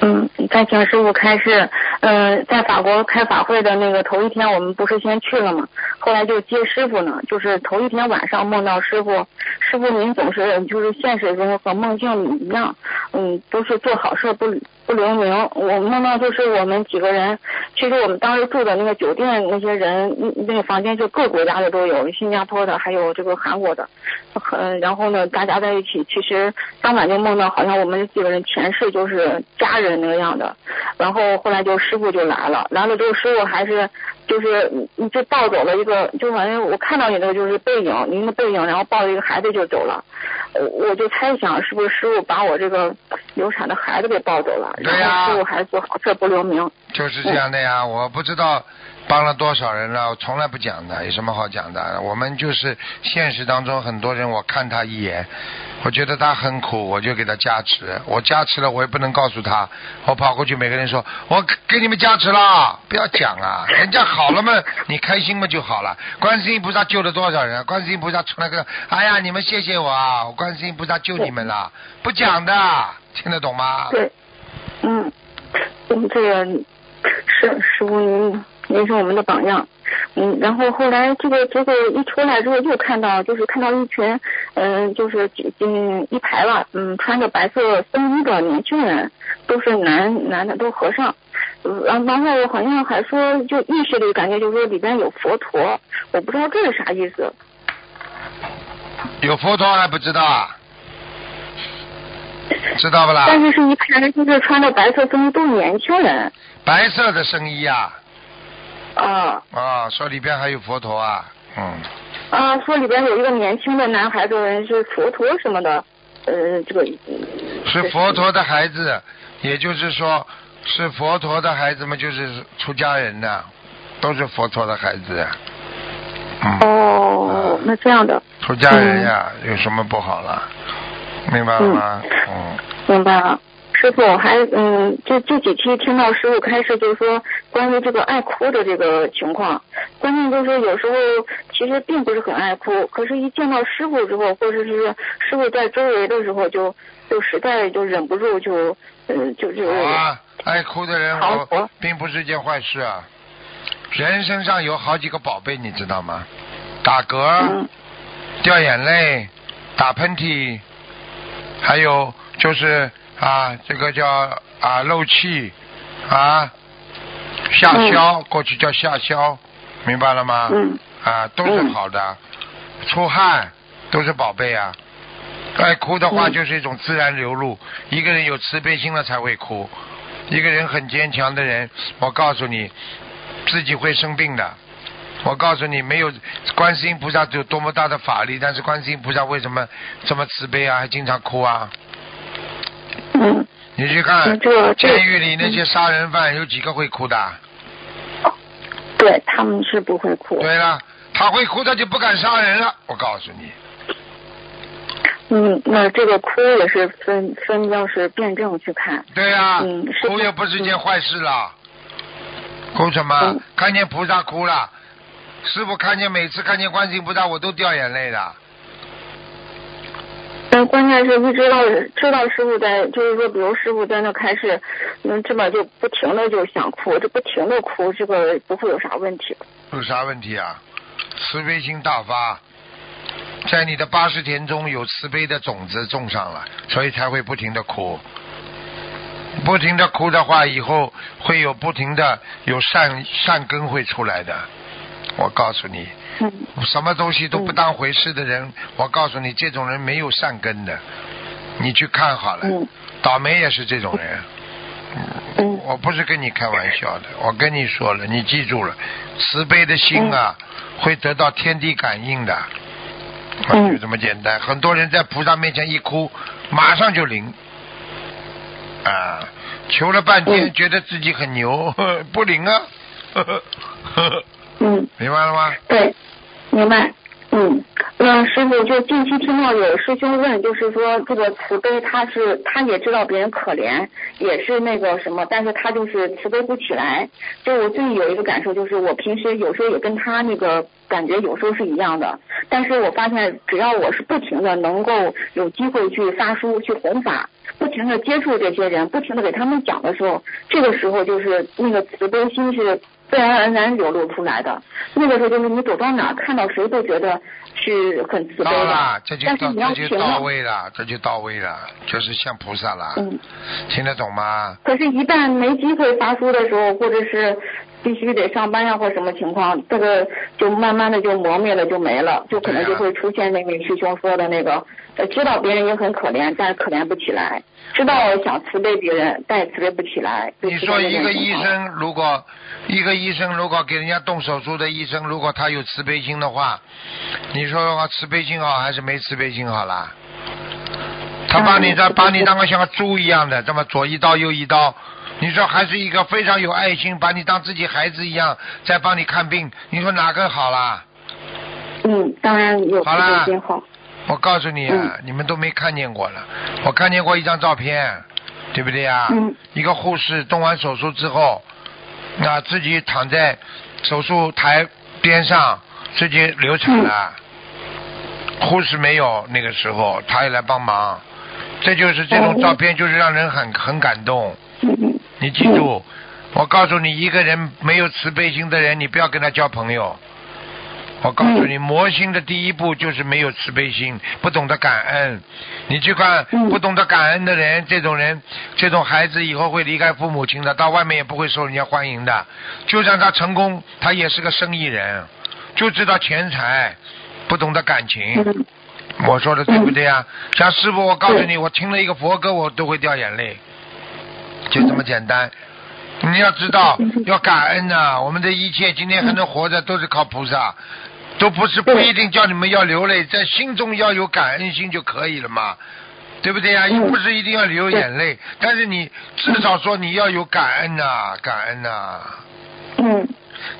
嗯，再请师傅开示。嗯、在法国开法会的那个头一天，我们不是先去了吗？后来就接师傅呢，就是头一天晚上梦到师傅，师傅您总是就是现实中和梦境里一样，嗯，都是做好事不不留名。我梦到就是我们几个人，其实我们当时住的那个酒店那些人，那个房间就各国家的都有，新加坡的，还有这个韩国的，很然后呢，大家在一起，其实当晚就梦到好像我们几个人前世就是家人那样的，然后后来就是师傅就来了，来了之后师傅还是就是你就抱走了一个，就反正我看到你那个就是背影，您的背影，然后抱着一个孩子就走了，我我就猜想是不是师傅把我这个流产的孩子给抱走了，然对呀后师傅还做好事不留名，就是这样的呀，我不知道帮了多少人了，我从来不讲的，有什么好讲的？我们就是现实当中很多人，我看他一眼，我觉得他很苦，我就给他加持，我加持了，我也不能告诉他，我跑过去每个人说，我给你们加持了，不要讲啊，人家好了嘛，你开心嘛就好了。观世音菩萨救了多少人？观世音菩萨从来跟，哎呀，你们谢谢我啊，我观世音菩萨救你们了，不讲的，听得懂吗？对，嗯，嗯，这个是师傅您您是我们的榜样，嗯，然后后来这个结果一出来之后，又看到就是看到一群嗯、就是嗯一排吧，嗯穿着白色僧衣的年轻人，都是男男的，都和尚。嗯然然后好像还说，就意识里感觉就是说里边有佛陀，我不知道这是啥意思。有佛陀还不知道啊？知道不啦？但是是一排就是穿着白色僧衣，都是年轻人白色的僧衣啊，啊。啊，说里边还有佛陀啊，嗯，啊，说里边有一个年轻的男孩子人是佛陀什么的，呃，这个是佛陀的孩子，也就是说是佛陀的孩子们，就是出家人呐、都是佛陀的孩子，嗯，哦，那这样的，出家人呀，有什么不好了？明白了吗？嗯，明白了。师傅，我还嗯，这这几期听到师傅开始，就是说关于这个爱哭的这个情况，关键就是有时候其实并不是很爱哭，可是一见到师傅之后，或者是师傅在周围的时候就，就实在就忍不住就，嗯，就就好啊，爱哭的人我并不是件坏事啊。人身上有好几个宝贝，你知道吗？打嗝、嗯掉眼泪、打喷嚏，还有就是啊，这个叫啊漏气啊，下消，过去叫下消，明白了吗？嗯啊，都是好的，出汗都是宝贝啊。爱哭的话嗯就是一种自然流露，一个人有慈悲心了才会哭。一个人很坚强的人，我告诉你，自己会生病的。我告诉你，没有观世音菩萨有多么大的法力，但是观世音菩萨为什么这么慈悲啊，还经常哭啊？嗯，[LAUGHS] 你去看监狱里那些杀人犯，有几个会哭的？对他们是不会哭。对了，他会哭，他就不敢杀人了。我告诉你，嗯，那这个哭也是分分要是辩证去看。对呀、嗯哭又不是件坏事了。哭什么？嗯看见菩萨哭了，师傅看见每次看见观世音菩萨，我都掉眼泪的。关键是一知道知道师傅在，就是说，比如师傅在那开始，那，这边就不停的就想哭，这不停的哭，这个不会有啥问题？有啥问题啊？慈悲心大发，在你的八十田中有慈悲的种子种上了，所以才会不停的哭。不停的哭的话，以后会有不停的有善善根会出来的。我告诉你，[LAUGHS] 什么东西都不当回事的人，我告诉你，这种人没有善根的。你去看好了，嗯倒霉也是这种人。嗯我不是跟你开玩笑的，我跟你说了，你记住了，慈悲的心啊，会得到天地感应的，嗯就这么简单。很多人在菩萨面前一哭，马上就灵，啊，求了半天，嗯觉得自己很牛，[LAUGHS] 不灵啊，呵呵呵呵嗯，明白了吗？对，明白。嗯，嗯，师傅，就近期听到有师兄问，就是说这个慈悲，他是他也知道别人可怜，也是那个什么，但是他就是慈悲不起来。就我自己有一个感受，就是我平时有时候也跟他那个感觉有时候是一样的，但是我发现只要我是不停的能够有机会去发书去弘法，不停的接触这些人，不停的给他们讲的时候，这个时候就是那个慈悲心是自然而然流露出来的。那个时候就是你走到哪儿看到谁都觉得是很慈悲到的了，这，就这就到。位了，这就到位了，就是像菩萨了，嗯，听得懂吗？可是，一旦没机会发书的时候，或者是必须得上班呀，或什么情况，这个就慢慢的就磨灭了，就没了，就可能就会出现那位师兄说的那个，呃，知道别人也很可怜，但是可怜不起来，知道想慈悲别人，但也慈悲不起来。你说一个医生如果一个医生如果给人家动手术的医生，如果他有慈悲心的话，你说的话慈悲心好还是没慈悲心好啦？他把你这嗯把你当个像个猪一样的，这么左一刀右一刀，你说还是一个非常有爱心，把你当自己孩子一样在帮你看病，你说哪个好啦？嗯，当然有慈好啦悲心好。我告诉你啊，你们都没看见过了。我看见过一张照片，对不对啊？嗯一个护士动完手术之后，那自己躺在手术台边上，自己流产了。护士没有那个时候，他也来帮忙。这就是这种照片，就是让人很很感动。你记住，我告诉你，一个人没有慈悲心的人，你不要跟他交朋友。我告诉你，魔心的第一步就是没有慈悲心，不懂得感恩。你去看嗯不懂得感恩的人，这种人，这种孩子以后会离开父母亲的，到外面也不会受人家欢迎的。就算他成功，他也是个生意人，就知道钱财，不懂得感情。嗯我说的对不对啊？像师傅，我告诉你，我听了一个佛歌，我都会掉眼泪，就这么简单。你要知道，要感恩呐、我们的一切今天还能活着，都是靠菩萨，都不是不一定叫你们要流泪，在心中要有感恩心就可以了嘛，对不对呀、又不是一定要流眼泪，但是你至少说你要有感恩呐、感恩呐、嗯。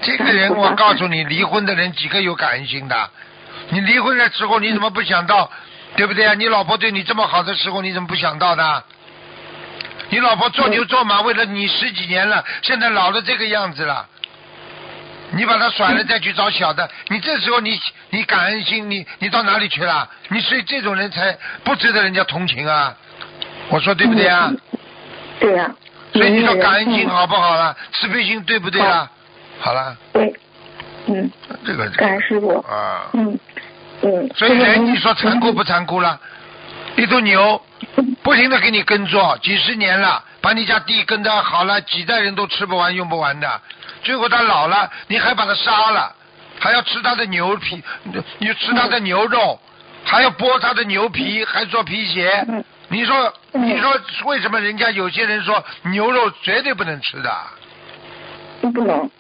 这个人，我告诉你，离婚的人几个有感恩心的？你离婚的时候，你怎么不想到，对不对啊？你老婆对你这么好的时候，你怎么不想到的？你老婆做牛做马，为了你十几年了，现在老了这个样子了，你把他甩了再去找小的，你这时候你你感恩心，你你到哪里去了？你所以这种人才不值得人家同情啊！我说对不对啊？对呀、所以你说感恩心嗯好不好了？慈悲心对不对啊？好了，对，嗯，这个感恩师傅。啊。嗯嗯。所以人，你说残酷不残酷了？一头牛不停的给你耕作，几十年了，把你家地耕的好了，几代人都吃不完用不完的，最后他老了，你还把他杀了，还要吃他的牛皮，你吃他的牛肉，还要剥他的牛皮，还做皮鞋。嗯你说，嗯你说为什么人家有些人说牛肉绝对不能吃的？不能。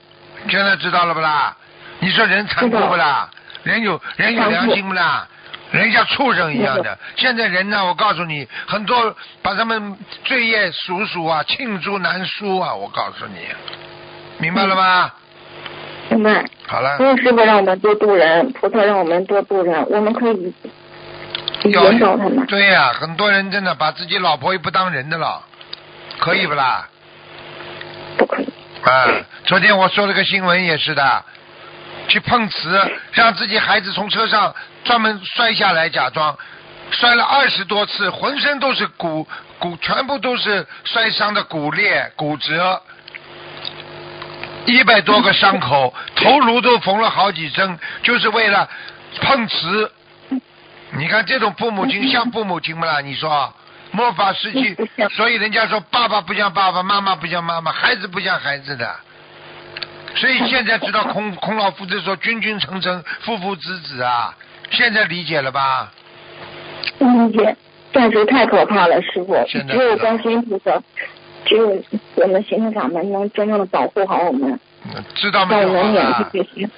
现在知道了不啦？你说人残酷不啦？人有人有良心不啦？人像畜生一样的。现在人呢，我告诉你，很多把他们罪业数数啊，罄竹难书啊！我告诉你，明白了吗？明白。好了因，为师傅让我们多度人，菩萨让我们多度人，我们可以要引导他们。对呀、很多人真的把自己老婆也不当人的了，可以不啦？不可以。啊，昨天我说了个新闻也是的，去碰瓷，让自己孩子从车上专门摔下来，假装摔了二十多次，浑身都是骨骨，全部都是摔伤的骨裂、骨折，一百多个伤口，[LAUGHS] 头颅都缝了好几针，就是为了碰瓷。你看这种父母亲像父母亲不啦？你说末法时期，所以人家说爸爸不像爸爸，妈妈不像妈妈，孩子不像孩子的。所以现在知道 [LAUGHS] 孔孔老夫子说君君臣臣，父父子子啊，现在理解了吧？不理解，暂时太可怕了，师傅。只有知道观世音菩萨，只有我们行政长们能真正的保护好我们，嗯知道没有好我们免去？这些。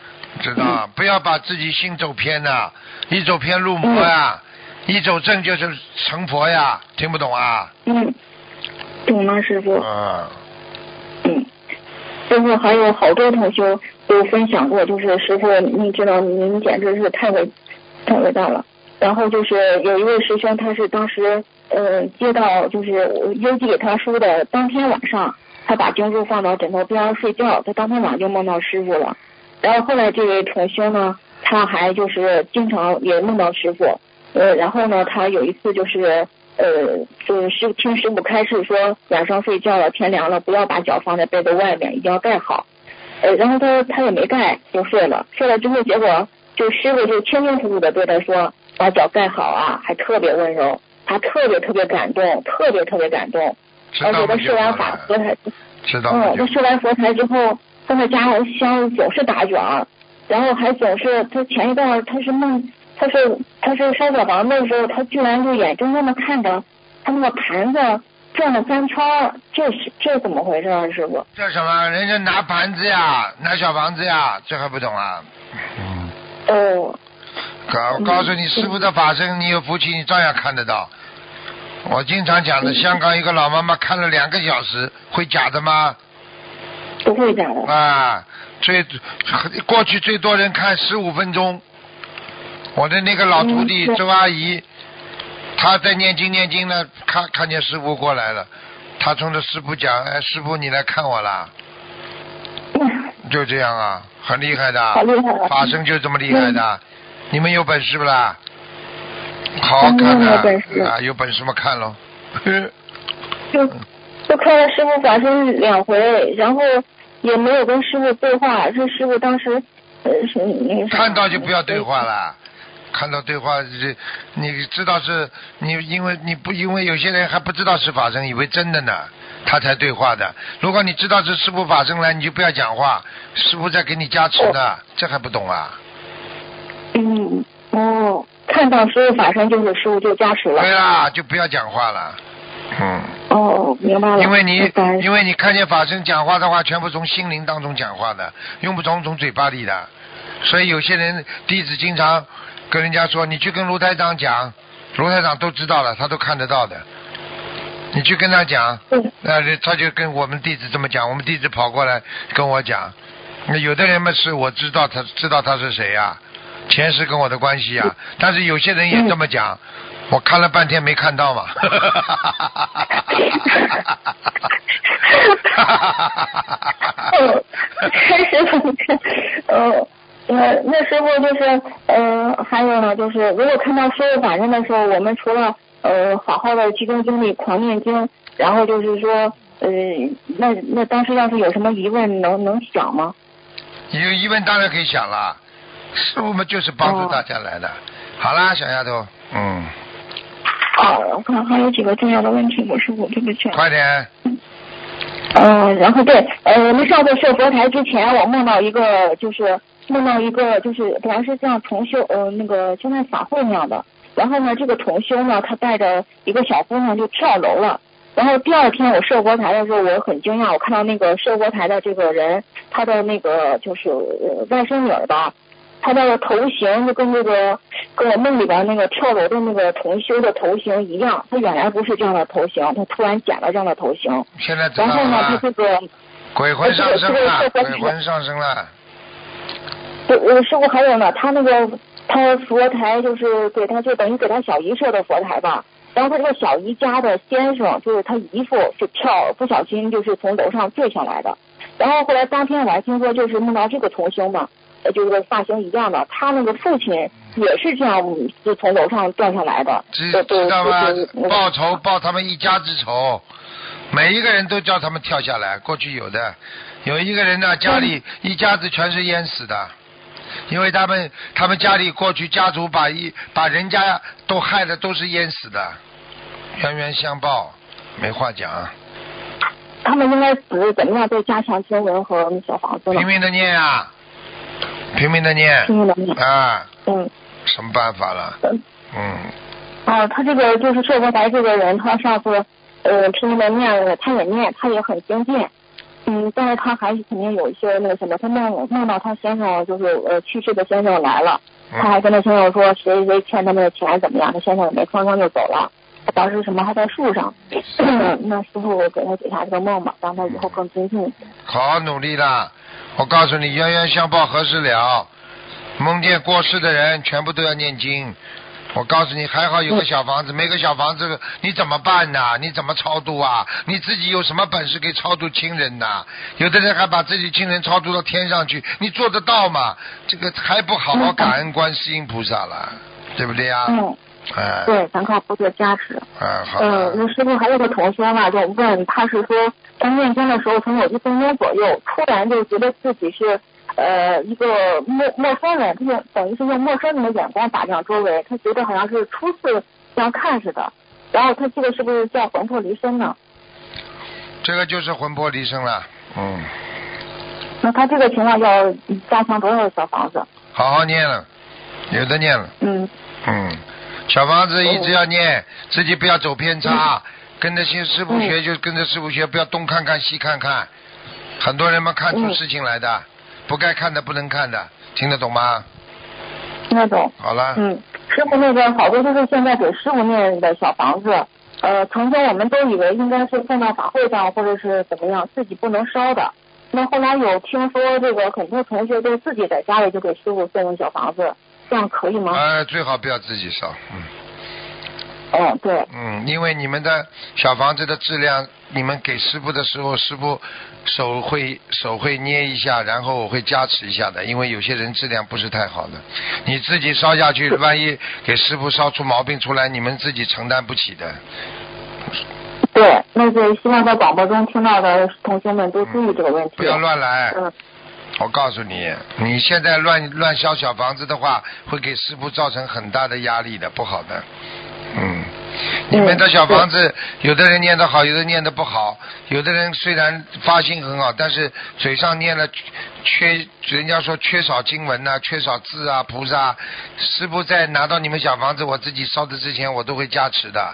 知道，不要把自己心走偏呐、一走偏入魔呀、一走正就是成佛呀，听不懂啊？嗯，懂了，师傅。嗯，嗯，师傅还有好多同修都分享过，就是师傅，你知道您简直是太伟太伟大了。然后就是有一位师兄，他是当时呃接到就是邮寄给他书的当天晚上，他把经书放到枕头边上睡觉，他当天晚上就梦到师傅了。然后后来这位同修呢，他还就是经常也梦到师傅，呃，然后呢，他有一次就是呃，就是师听师傅开示说，晚上睡觉了，天凉了，不要把脚放在被子外面，一定要盖好。呃，然后他他也没盖就睡了，睡了之后结果就师傅就清清楚楚的对他说，把脚盖好啊，还特别温柔，他特别特别感动，特别特别感动，而且他设完法佛台，知道嗯，他设完佛台之后，在他家香总是打卷儿，然后还总是他前一段他是梦，他是他是烧小房子的时候，他居然就眼睁睁的看着他那个盘子转了三圈，这是这怎么回事啊，师傅？这什么？人家拿盘子呀，拿小房子呀，这还不懂啊？嗯，哦，告告诉你，师傅的法身，你有福气，你照样看得到。我经常讲的，香港一个老妈妈看了两个小时，会假的吗？不会假的。啊，最过去最多人看十五分钟。我的那个老徒弟周阿姨，她在念经念经呢，看看见师傅过来了，她冲着师傅讲：“哎，师傅你来看我啦。”就这样啊，很厉害的，法身就这么厉害的，你们有本事不啦？好好看看啊，有本事嘛看喽。就就看了师傅法身两回，然后也没有跟师傅对话，这师傅当时呃是那个看到就不要对话了，看到对话这你知道是你因为你不因为有些人还不知道是法身，以为真的呢，他才对话的。如果你知道是师傅法身来，你就不要讲话，师傅在给你加持呢，这还不懂啊？嗯哦，看到师傅法身就是师傅就加持了。对啦，就不要讲话了，嗯。哦，明白了。因为你因为你看见法身讲话的话，全部从心灵当中讲话的，用不着从嘴巴里的。所以有些人弟子经常跟人家说，你去跟卢台长讲，卢台长都知道了，他都看得到的。你去跟他讲，嗯那他就跟我们弟子这么讲，我们弟子跑过来跟我讲。那有的人嘛是我知道他知道他是谁呀、前世跟我的关系啊、但是有些人也这么讲，我看了半天没看到嘛。嗯，[LAUGHS] 师傅，呃，呃，那师傅就是，呃，还有呢，就是如果看到师傅法身的时候，我们除了呃好好的集中精力狂念经，然后就是说，呃，那那当时要是有什么疑问，能能想吗？有疑问当然可以想了，师傅们就是帮助大家来的。好啦，小丫头，嗯，啊，我看还有几个重要的问题，我师傅对不起。快点，嗯，然后对，呃，我们上次设佛台之前，我梦到一个，就是梦到一个，就是本来是像重修，呃，那个像那法会那样的。然后呢，这个重修呢，他带着一个小姑娘就跳楼了。然后第二天我设佛台的时候，我很惊讶，我看到那个设佛台的这个人，他的那个就是呃外甥女儿吧，他那个头型就跟那个跟我梦里边那个跳楼的那个重修的头型一样，他原来不是这样的头型，他突然剪了这样的头型。现在然后呢，他这，个鬼魂上升了，这个鬼魂上升了，对，我，师傅还有呢，他那个他佛台就是给他就等于给他小姨设的佛台吧。然后他这个小姨家的先生，就是他姨父，是跳不小心就是从楼上坠下来的。然后后来当天我还听说，就是梦到这个同修嘛，呃，就是发型一样的，他那个父亲也是这样，就从楼上掉下来的。知对对知道吗报仇报他们一家之仇，每一个人都叫他们跳下来。过去有的，有一个人呢，家里一家子全是淹死的，因为他们他们家里过去家族把一把人家都害的都是淹死的，冤冤相报，没话讲。他们应该是怎么样再加强经文和小房子呢拼？命的念啊，拼命的念拼命的念啊，嗯什么办法了？嗯。嗯，啊，他这个就是社佛台这个人，他上次呃拼命的念了，他也念，他也很精进，嗯，但是他还是肯定有一些那个什么，他梦梦到他先生就是呃去世的先生来了，他还嗯跟他先生说谁谁谁欠他们的钱怎么样，他先生也没吭声就走了。他当时什么还在树上，[CLEARS THROAT] 那师傅给他解下这个梦吧，让他以后更精进。好好努力啦！我告诉你，冤冤相报何时了？梦见过世的人全部都要念经。我告诉你，还好有个小房子，没个小房子你怎么办呢？你怎么超度啊？你自己有什么本事可以超度亲人呢？有的人还把自己亲人超度到天上去，你做得到吗？这个还不好好感恩观世音菩萨了，对不对呀？嗯，哎，对，全靠菩萨加持。哎，好嗯，了，那师傅还有个同学嘛，就问他是说，他念经的时候，从有一分钟左右，突然就觉得自己是呃一个陌陌生人，他就等于是用陌生人的眼光打量周围，他觉得好像是初次这样看似的。然后他这个是不是叫魂魄离身呢？这个就是魂魄离身了，嗯，那他这个情况要加强多少小房子？好好念了，有的念了，嗯嗯，小房子一直要念，自己不要走偏差，跟着新师傅学就跟着师傅学，不要东看看西看看，很多人们看出嗯事情来的，不该看的不能看的，听得懂吗？听得懂。好了，嗯，师傅那边好多都是现在给师傅念的小房子，呃，曾经我们都以为应该是送到法会上或者是怎么样，自己不能烧的。那后来有听说这个很多同学都自己在家里就给师傅送用小房子，这样可以吗？呃，最好不要自己烧，嗯。嗯，对，嗯，因为你们的小房子的质量，你们给师傅的时候，师傅手会手会捏一下，然后我会加持一下的，因为有些人质量不是太好的，你自己烧下去，万一给师傅烧出毛病出来，你们自己承担不起的。对，那就希望在广播中听到的同学们都注意这个问题。不要乱来，嗯我告诉你，你现在乱乱烧小房子的话，会给师傅造成很大的压力的，不好的。嗯，你们的小房子，有的人念得好，有的念得不好，有的人虽然发心很好，但是嘴上念了缺，人家说缺少经文呐、缺少字啊，菩萨，师傅在拿到你们小房子，我自己烧的之前，我都会加持的，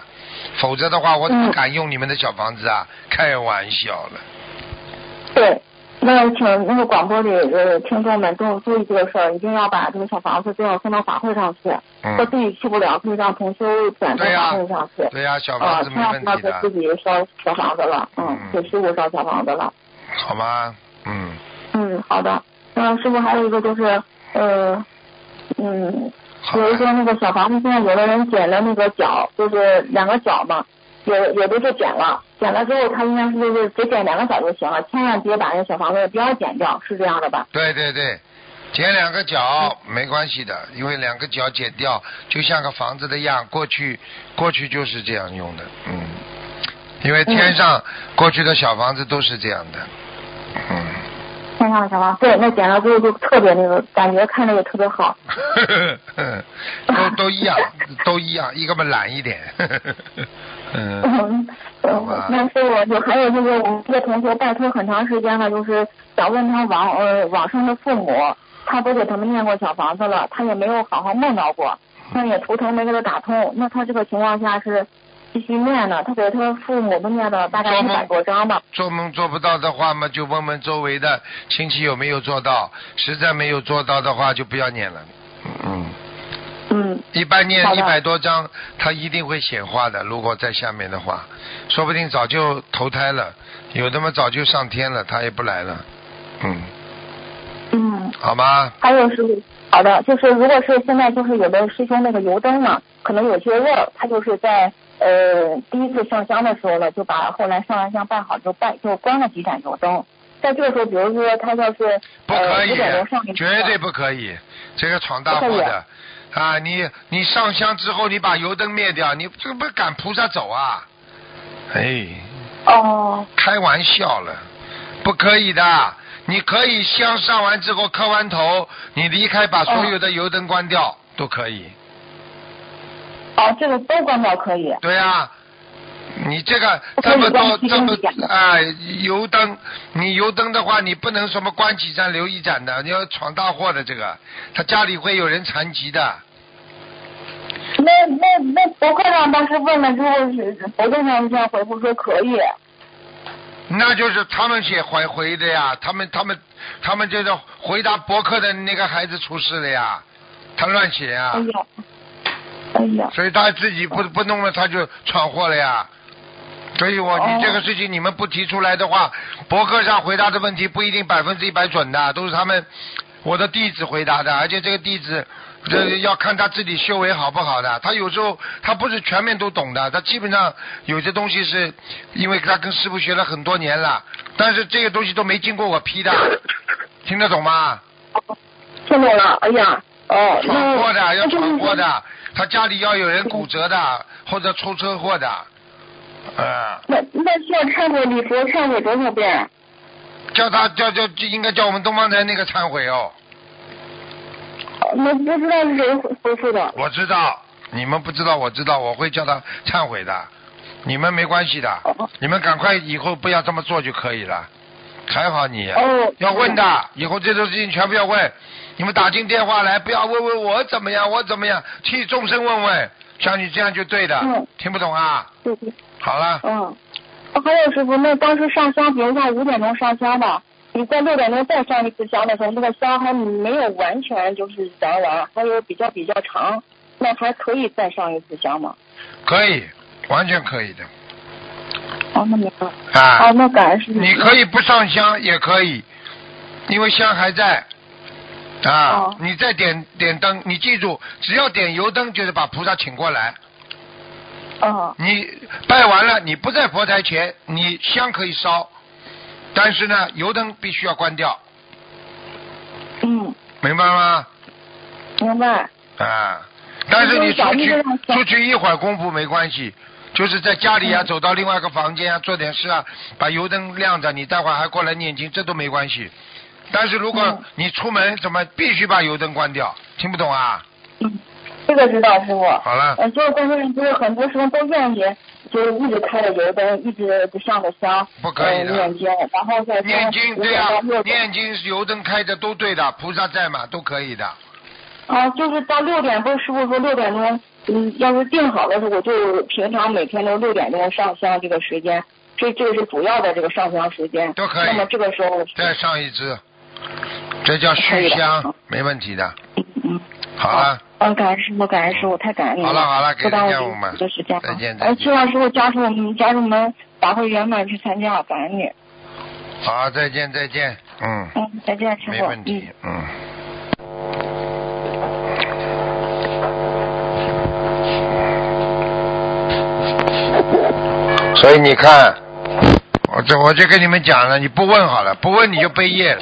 否则的话，我怎么嗯敢用你们的小房子啊？开玩笑了。对，那请那个广播里的听众们都注意这个事儿，一定要把这个小房子最好送到法会上去。嗯或自己去不了，可以让同修转到法会上去。对呀、小啊，房子没千万不要问题的，给自己烧小房子了，嗯嗯，给师傅烧小房子了。好吗？嗯，嗯，好的。那师傅还有一个就是，呃，嗯，好比如说，那个小房子，现在有的人剪了那个角，就是两个角嘛，有有的就剪了，剪了之后他应该是就是只剪两个角就行了，千万别把那个小房子的边剪掉，是这样的吧？对对对，剪两个角没关系的，因为两个角剪掉就像个房子的样，过去过去就是这样用的，嗯，因为天上过去的小房子都是这样的，嗯。天上的小房，对，那剪了之后就特别那个感觉看着也特别好。[LAUGHS] 都都一样，都一样，一个嘛懒一点。嗯，嗯，那是我就还有就是我们这个同学拜托很长时间了，就是想问他往呃往生的父母，他都给他们念过小房子了，他也没有好好梦到过，那也图腾没给他打通，那他这个情况下是继续念呢？他给他父母都念了大概一百多章吧。做梦做不到的话嘛，就问问周围的亲戚有没有做到，实在没有做到的话，就不要念了。嗯，嗯，一般念一百多章，他一定会显化的。如果在下面的话，说不定早就投胎了，有的嘛早就上天了，他也不来了。嗯，嗯，好吗？还有是好的，就是如果是现在就是有的师兄那个油灯嘛，可能有些热，他就是在呃第一次上香的时候呢，就把后来上完香办好就拜就关了几盏油灯。在这个时候，比如说他要是不可以绝对不可以，这个闯大祸的。啊，你你上香之后，你把油灯灭掉，你这不赶菩萨走啊？哎，哦开玩笑了，不可以的。你可以香上完之后磕完头，你离开把所有的油灯关掉、都可以。哦，这个都关掉可以。对啊，你这个这么多这么啊、油灯，你油灯的话，你不能什么关几盏留一盏的，你要闯大祸的这个，他家里会有人残疾的。那那那博客上当时问了之后是博客上这样回复说可以。那就是他们写回回的呀，他们他们他们就是回答博客的那个孩子出事了呀，他乱写啊哎，呀，哎呀，所以他自己不不弄了，他就闯祸了呀。所以我哦你这个事情你们不提出来的话，博客上回答的问题不一定百分之一百准的，都是他们我的弟子回答的，而且这个弟子。这要看他自己修为好不好的，他有时候他不是全面都懂的，他基本上有些东西是因为他跟师傅学了很多年了，但是这个东西都没经过我批的，听得懂吗？听懂了，哎呀，哦，闯祸的要闯祸的，他家里要有人骨折的或者出车祸的，呃，那那需要忏悔礼佛忏悔多少遍？叫他叫叫就应该叫我们东方台那个忏悔哦，我不知道是谁回回复的。我知道你们不知道，我知道我会叫他忏悔的，你们没关系的，哦你们赶快以后不要这么做就可以了，还好你。哦，要问的，以后这种事情全部要问。你们打进电话来，不要问问我怎么样，我怎么样，替众生问问，像你这样就对的。嗯听不懂啊？对对，好了，嗯。还有师傅，那当时上香，比如像五点钟上香吧，你在六点钟再上一次香的时候，那个香还没有完全就是燃完，还有比较比较长，那还可以再上一次香吗？可以，完全可以的哦，那明白。啊。好，那感恩师傅。你可以不上香也可以，因为香还在。啊，哦你再点点灯，你记住，只要点油灯，就是把菩萨请过来。哦你拜完了，你不在佛台前，你香可以烧，但是呢，油灯必须要关掉，嗯，明白吗？明白。啊，但是你出去出去一会儿功夫没关系，就是在家里啊，嗯走到另外一个房间啊，做点事啊，把油灯亮着，你待会儿还过来念经，这都没关系。但是如果嗯你出门，怎么必须把油灯关掉？听不懂啊？嗯，这个知道师傅。好了，呃，就是关键就是很多时候都愿意，就是一直开着油灯，一直不上着香，不可以的呃念经，然后再念经对呀、呀、六点念经油灯开着都对的，菩萨在嘛，都可以的。啊，就是到六点，不是师傅说六点钟，嗯，要是定好的时候，我就平常每天都六点钟上香这个时间，这这个是主要的这个上香时间。都可以那么这个时候，再上一支，这叫续香，没问题的。嗯嗯。好了，嗯，感恩师傅，感恩师傅，太感恩了好了好了给不耽误我们您的时间。再见再呃，见希望师傅加入我们加入我们法会圆满去参加，感恩你。好，再见再见，嗯，嗯，再见，师傅。没问题，嗯。所以你看，我这我就跟你们讲了，你不问好了，不问你就背业了。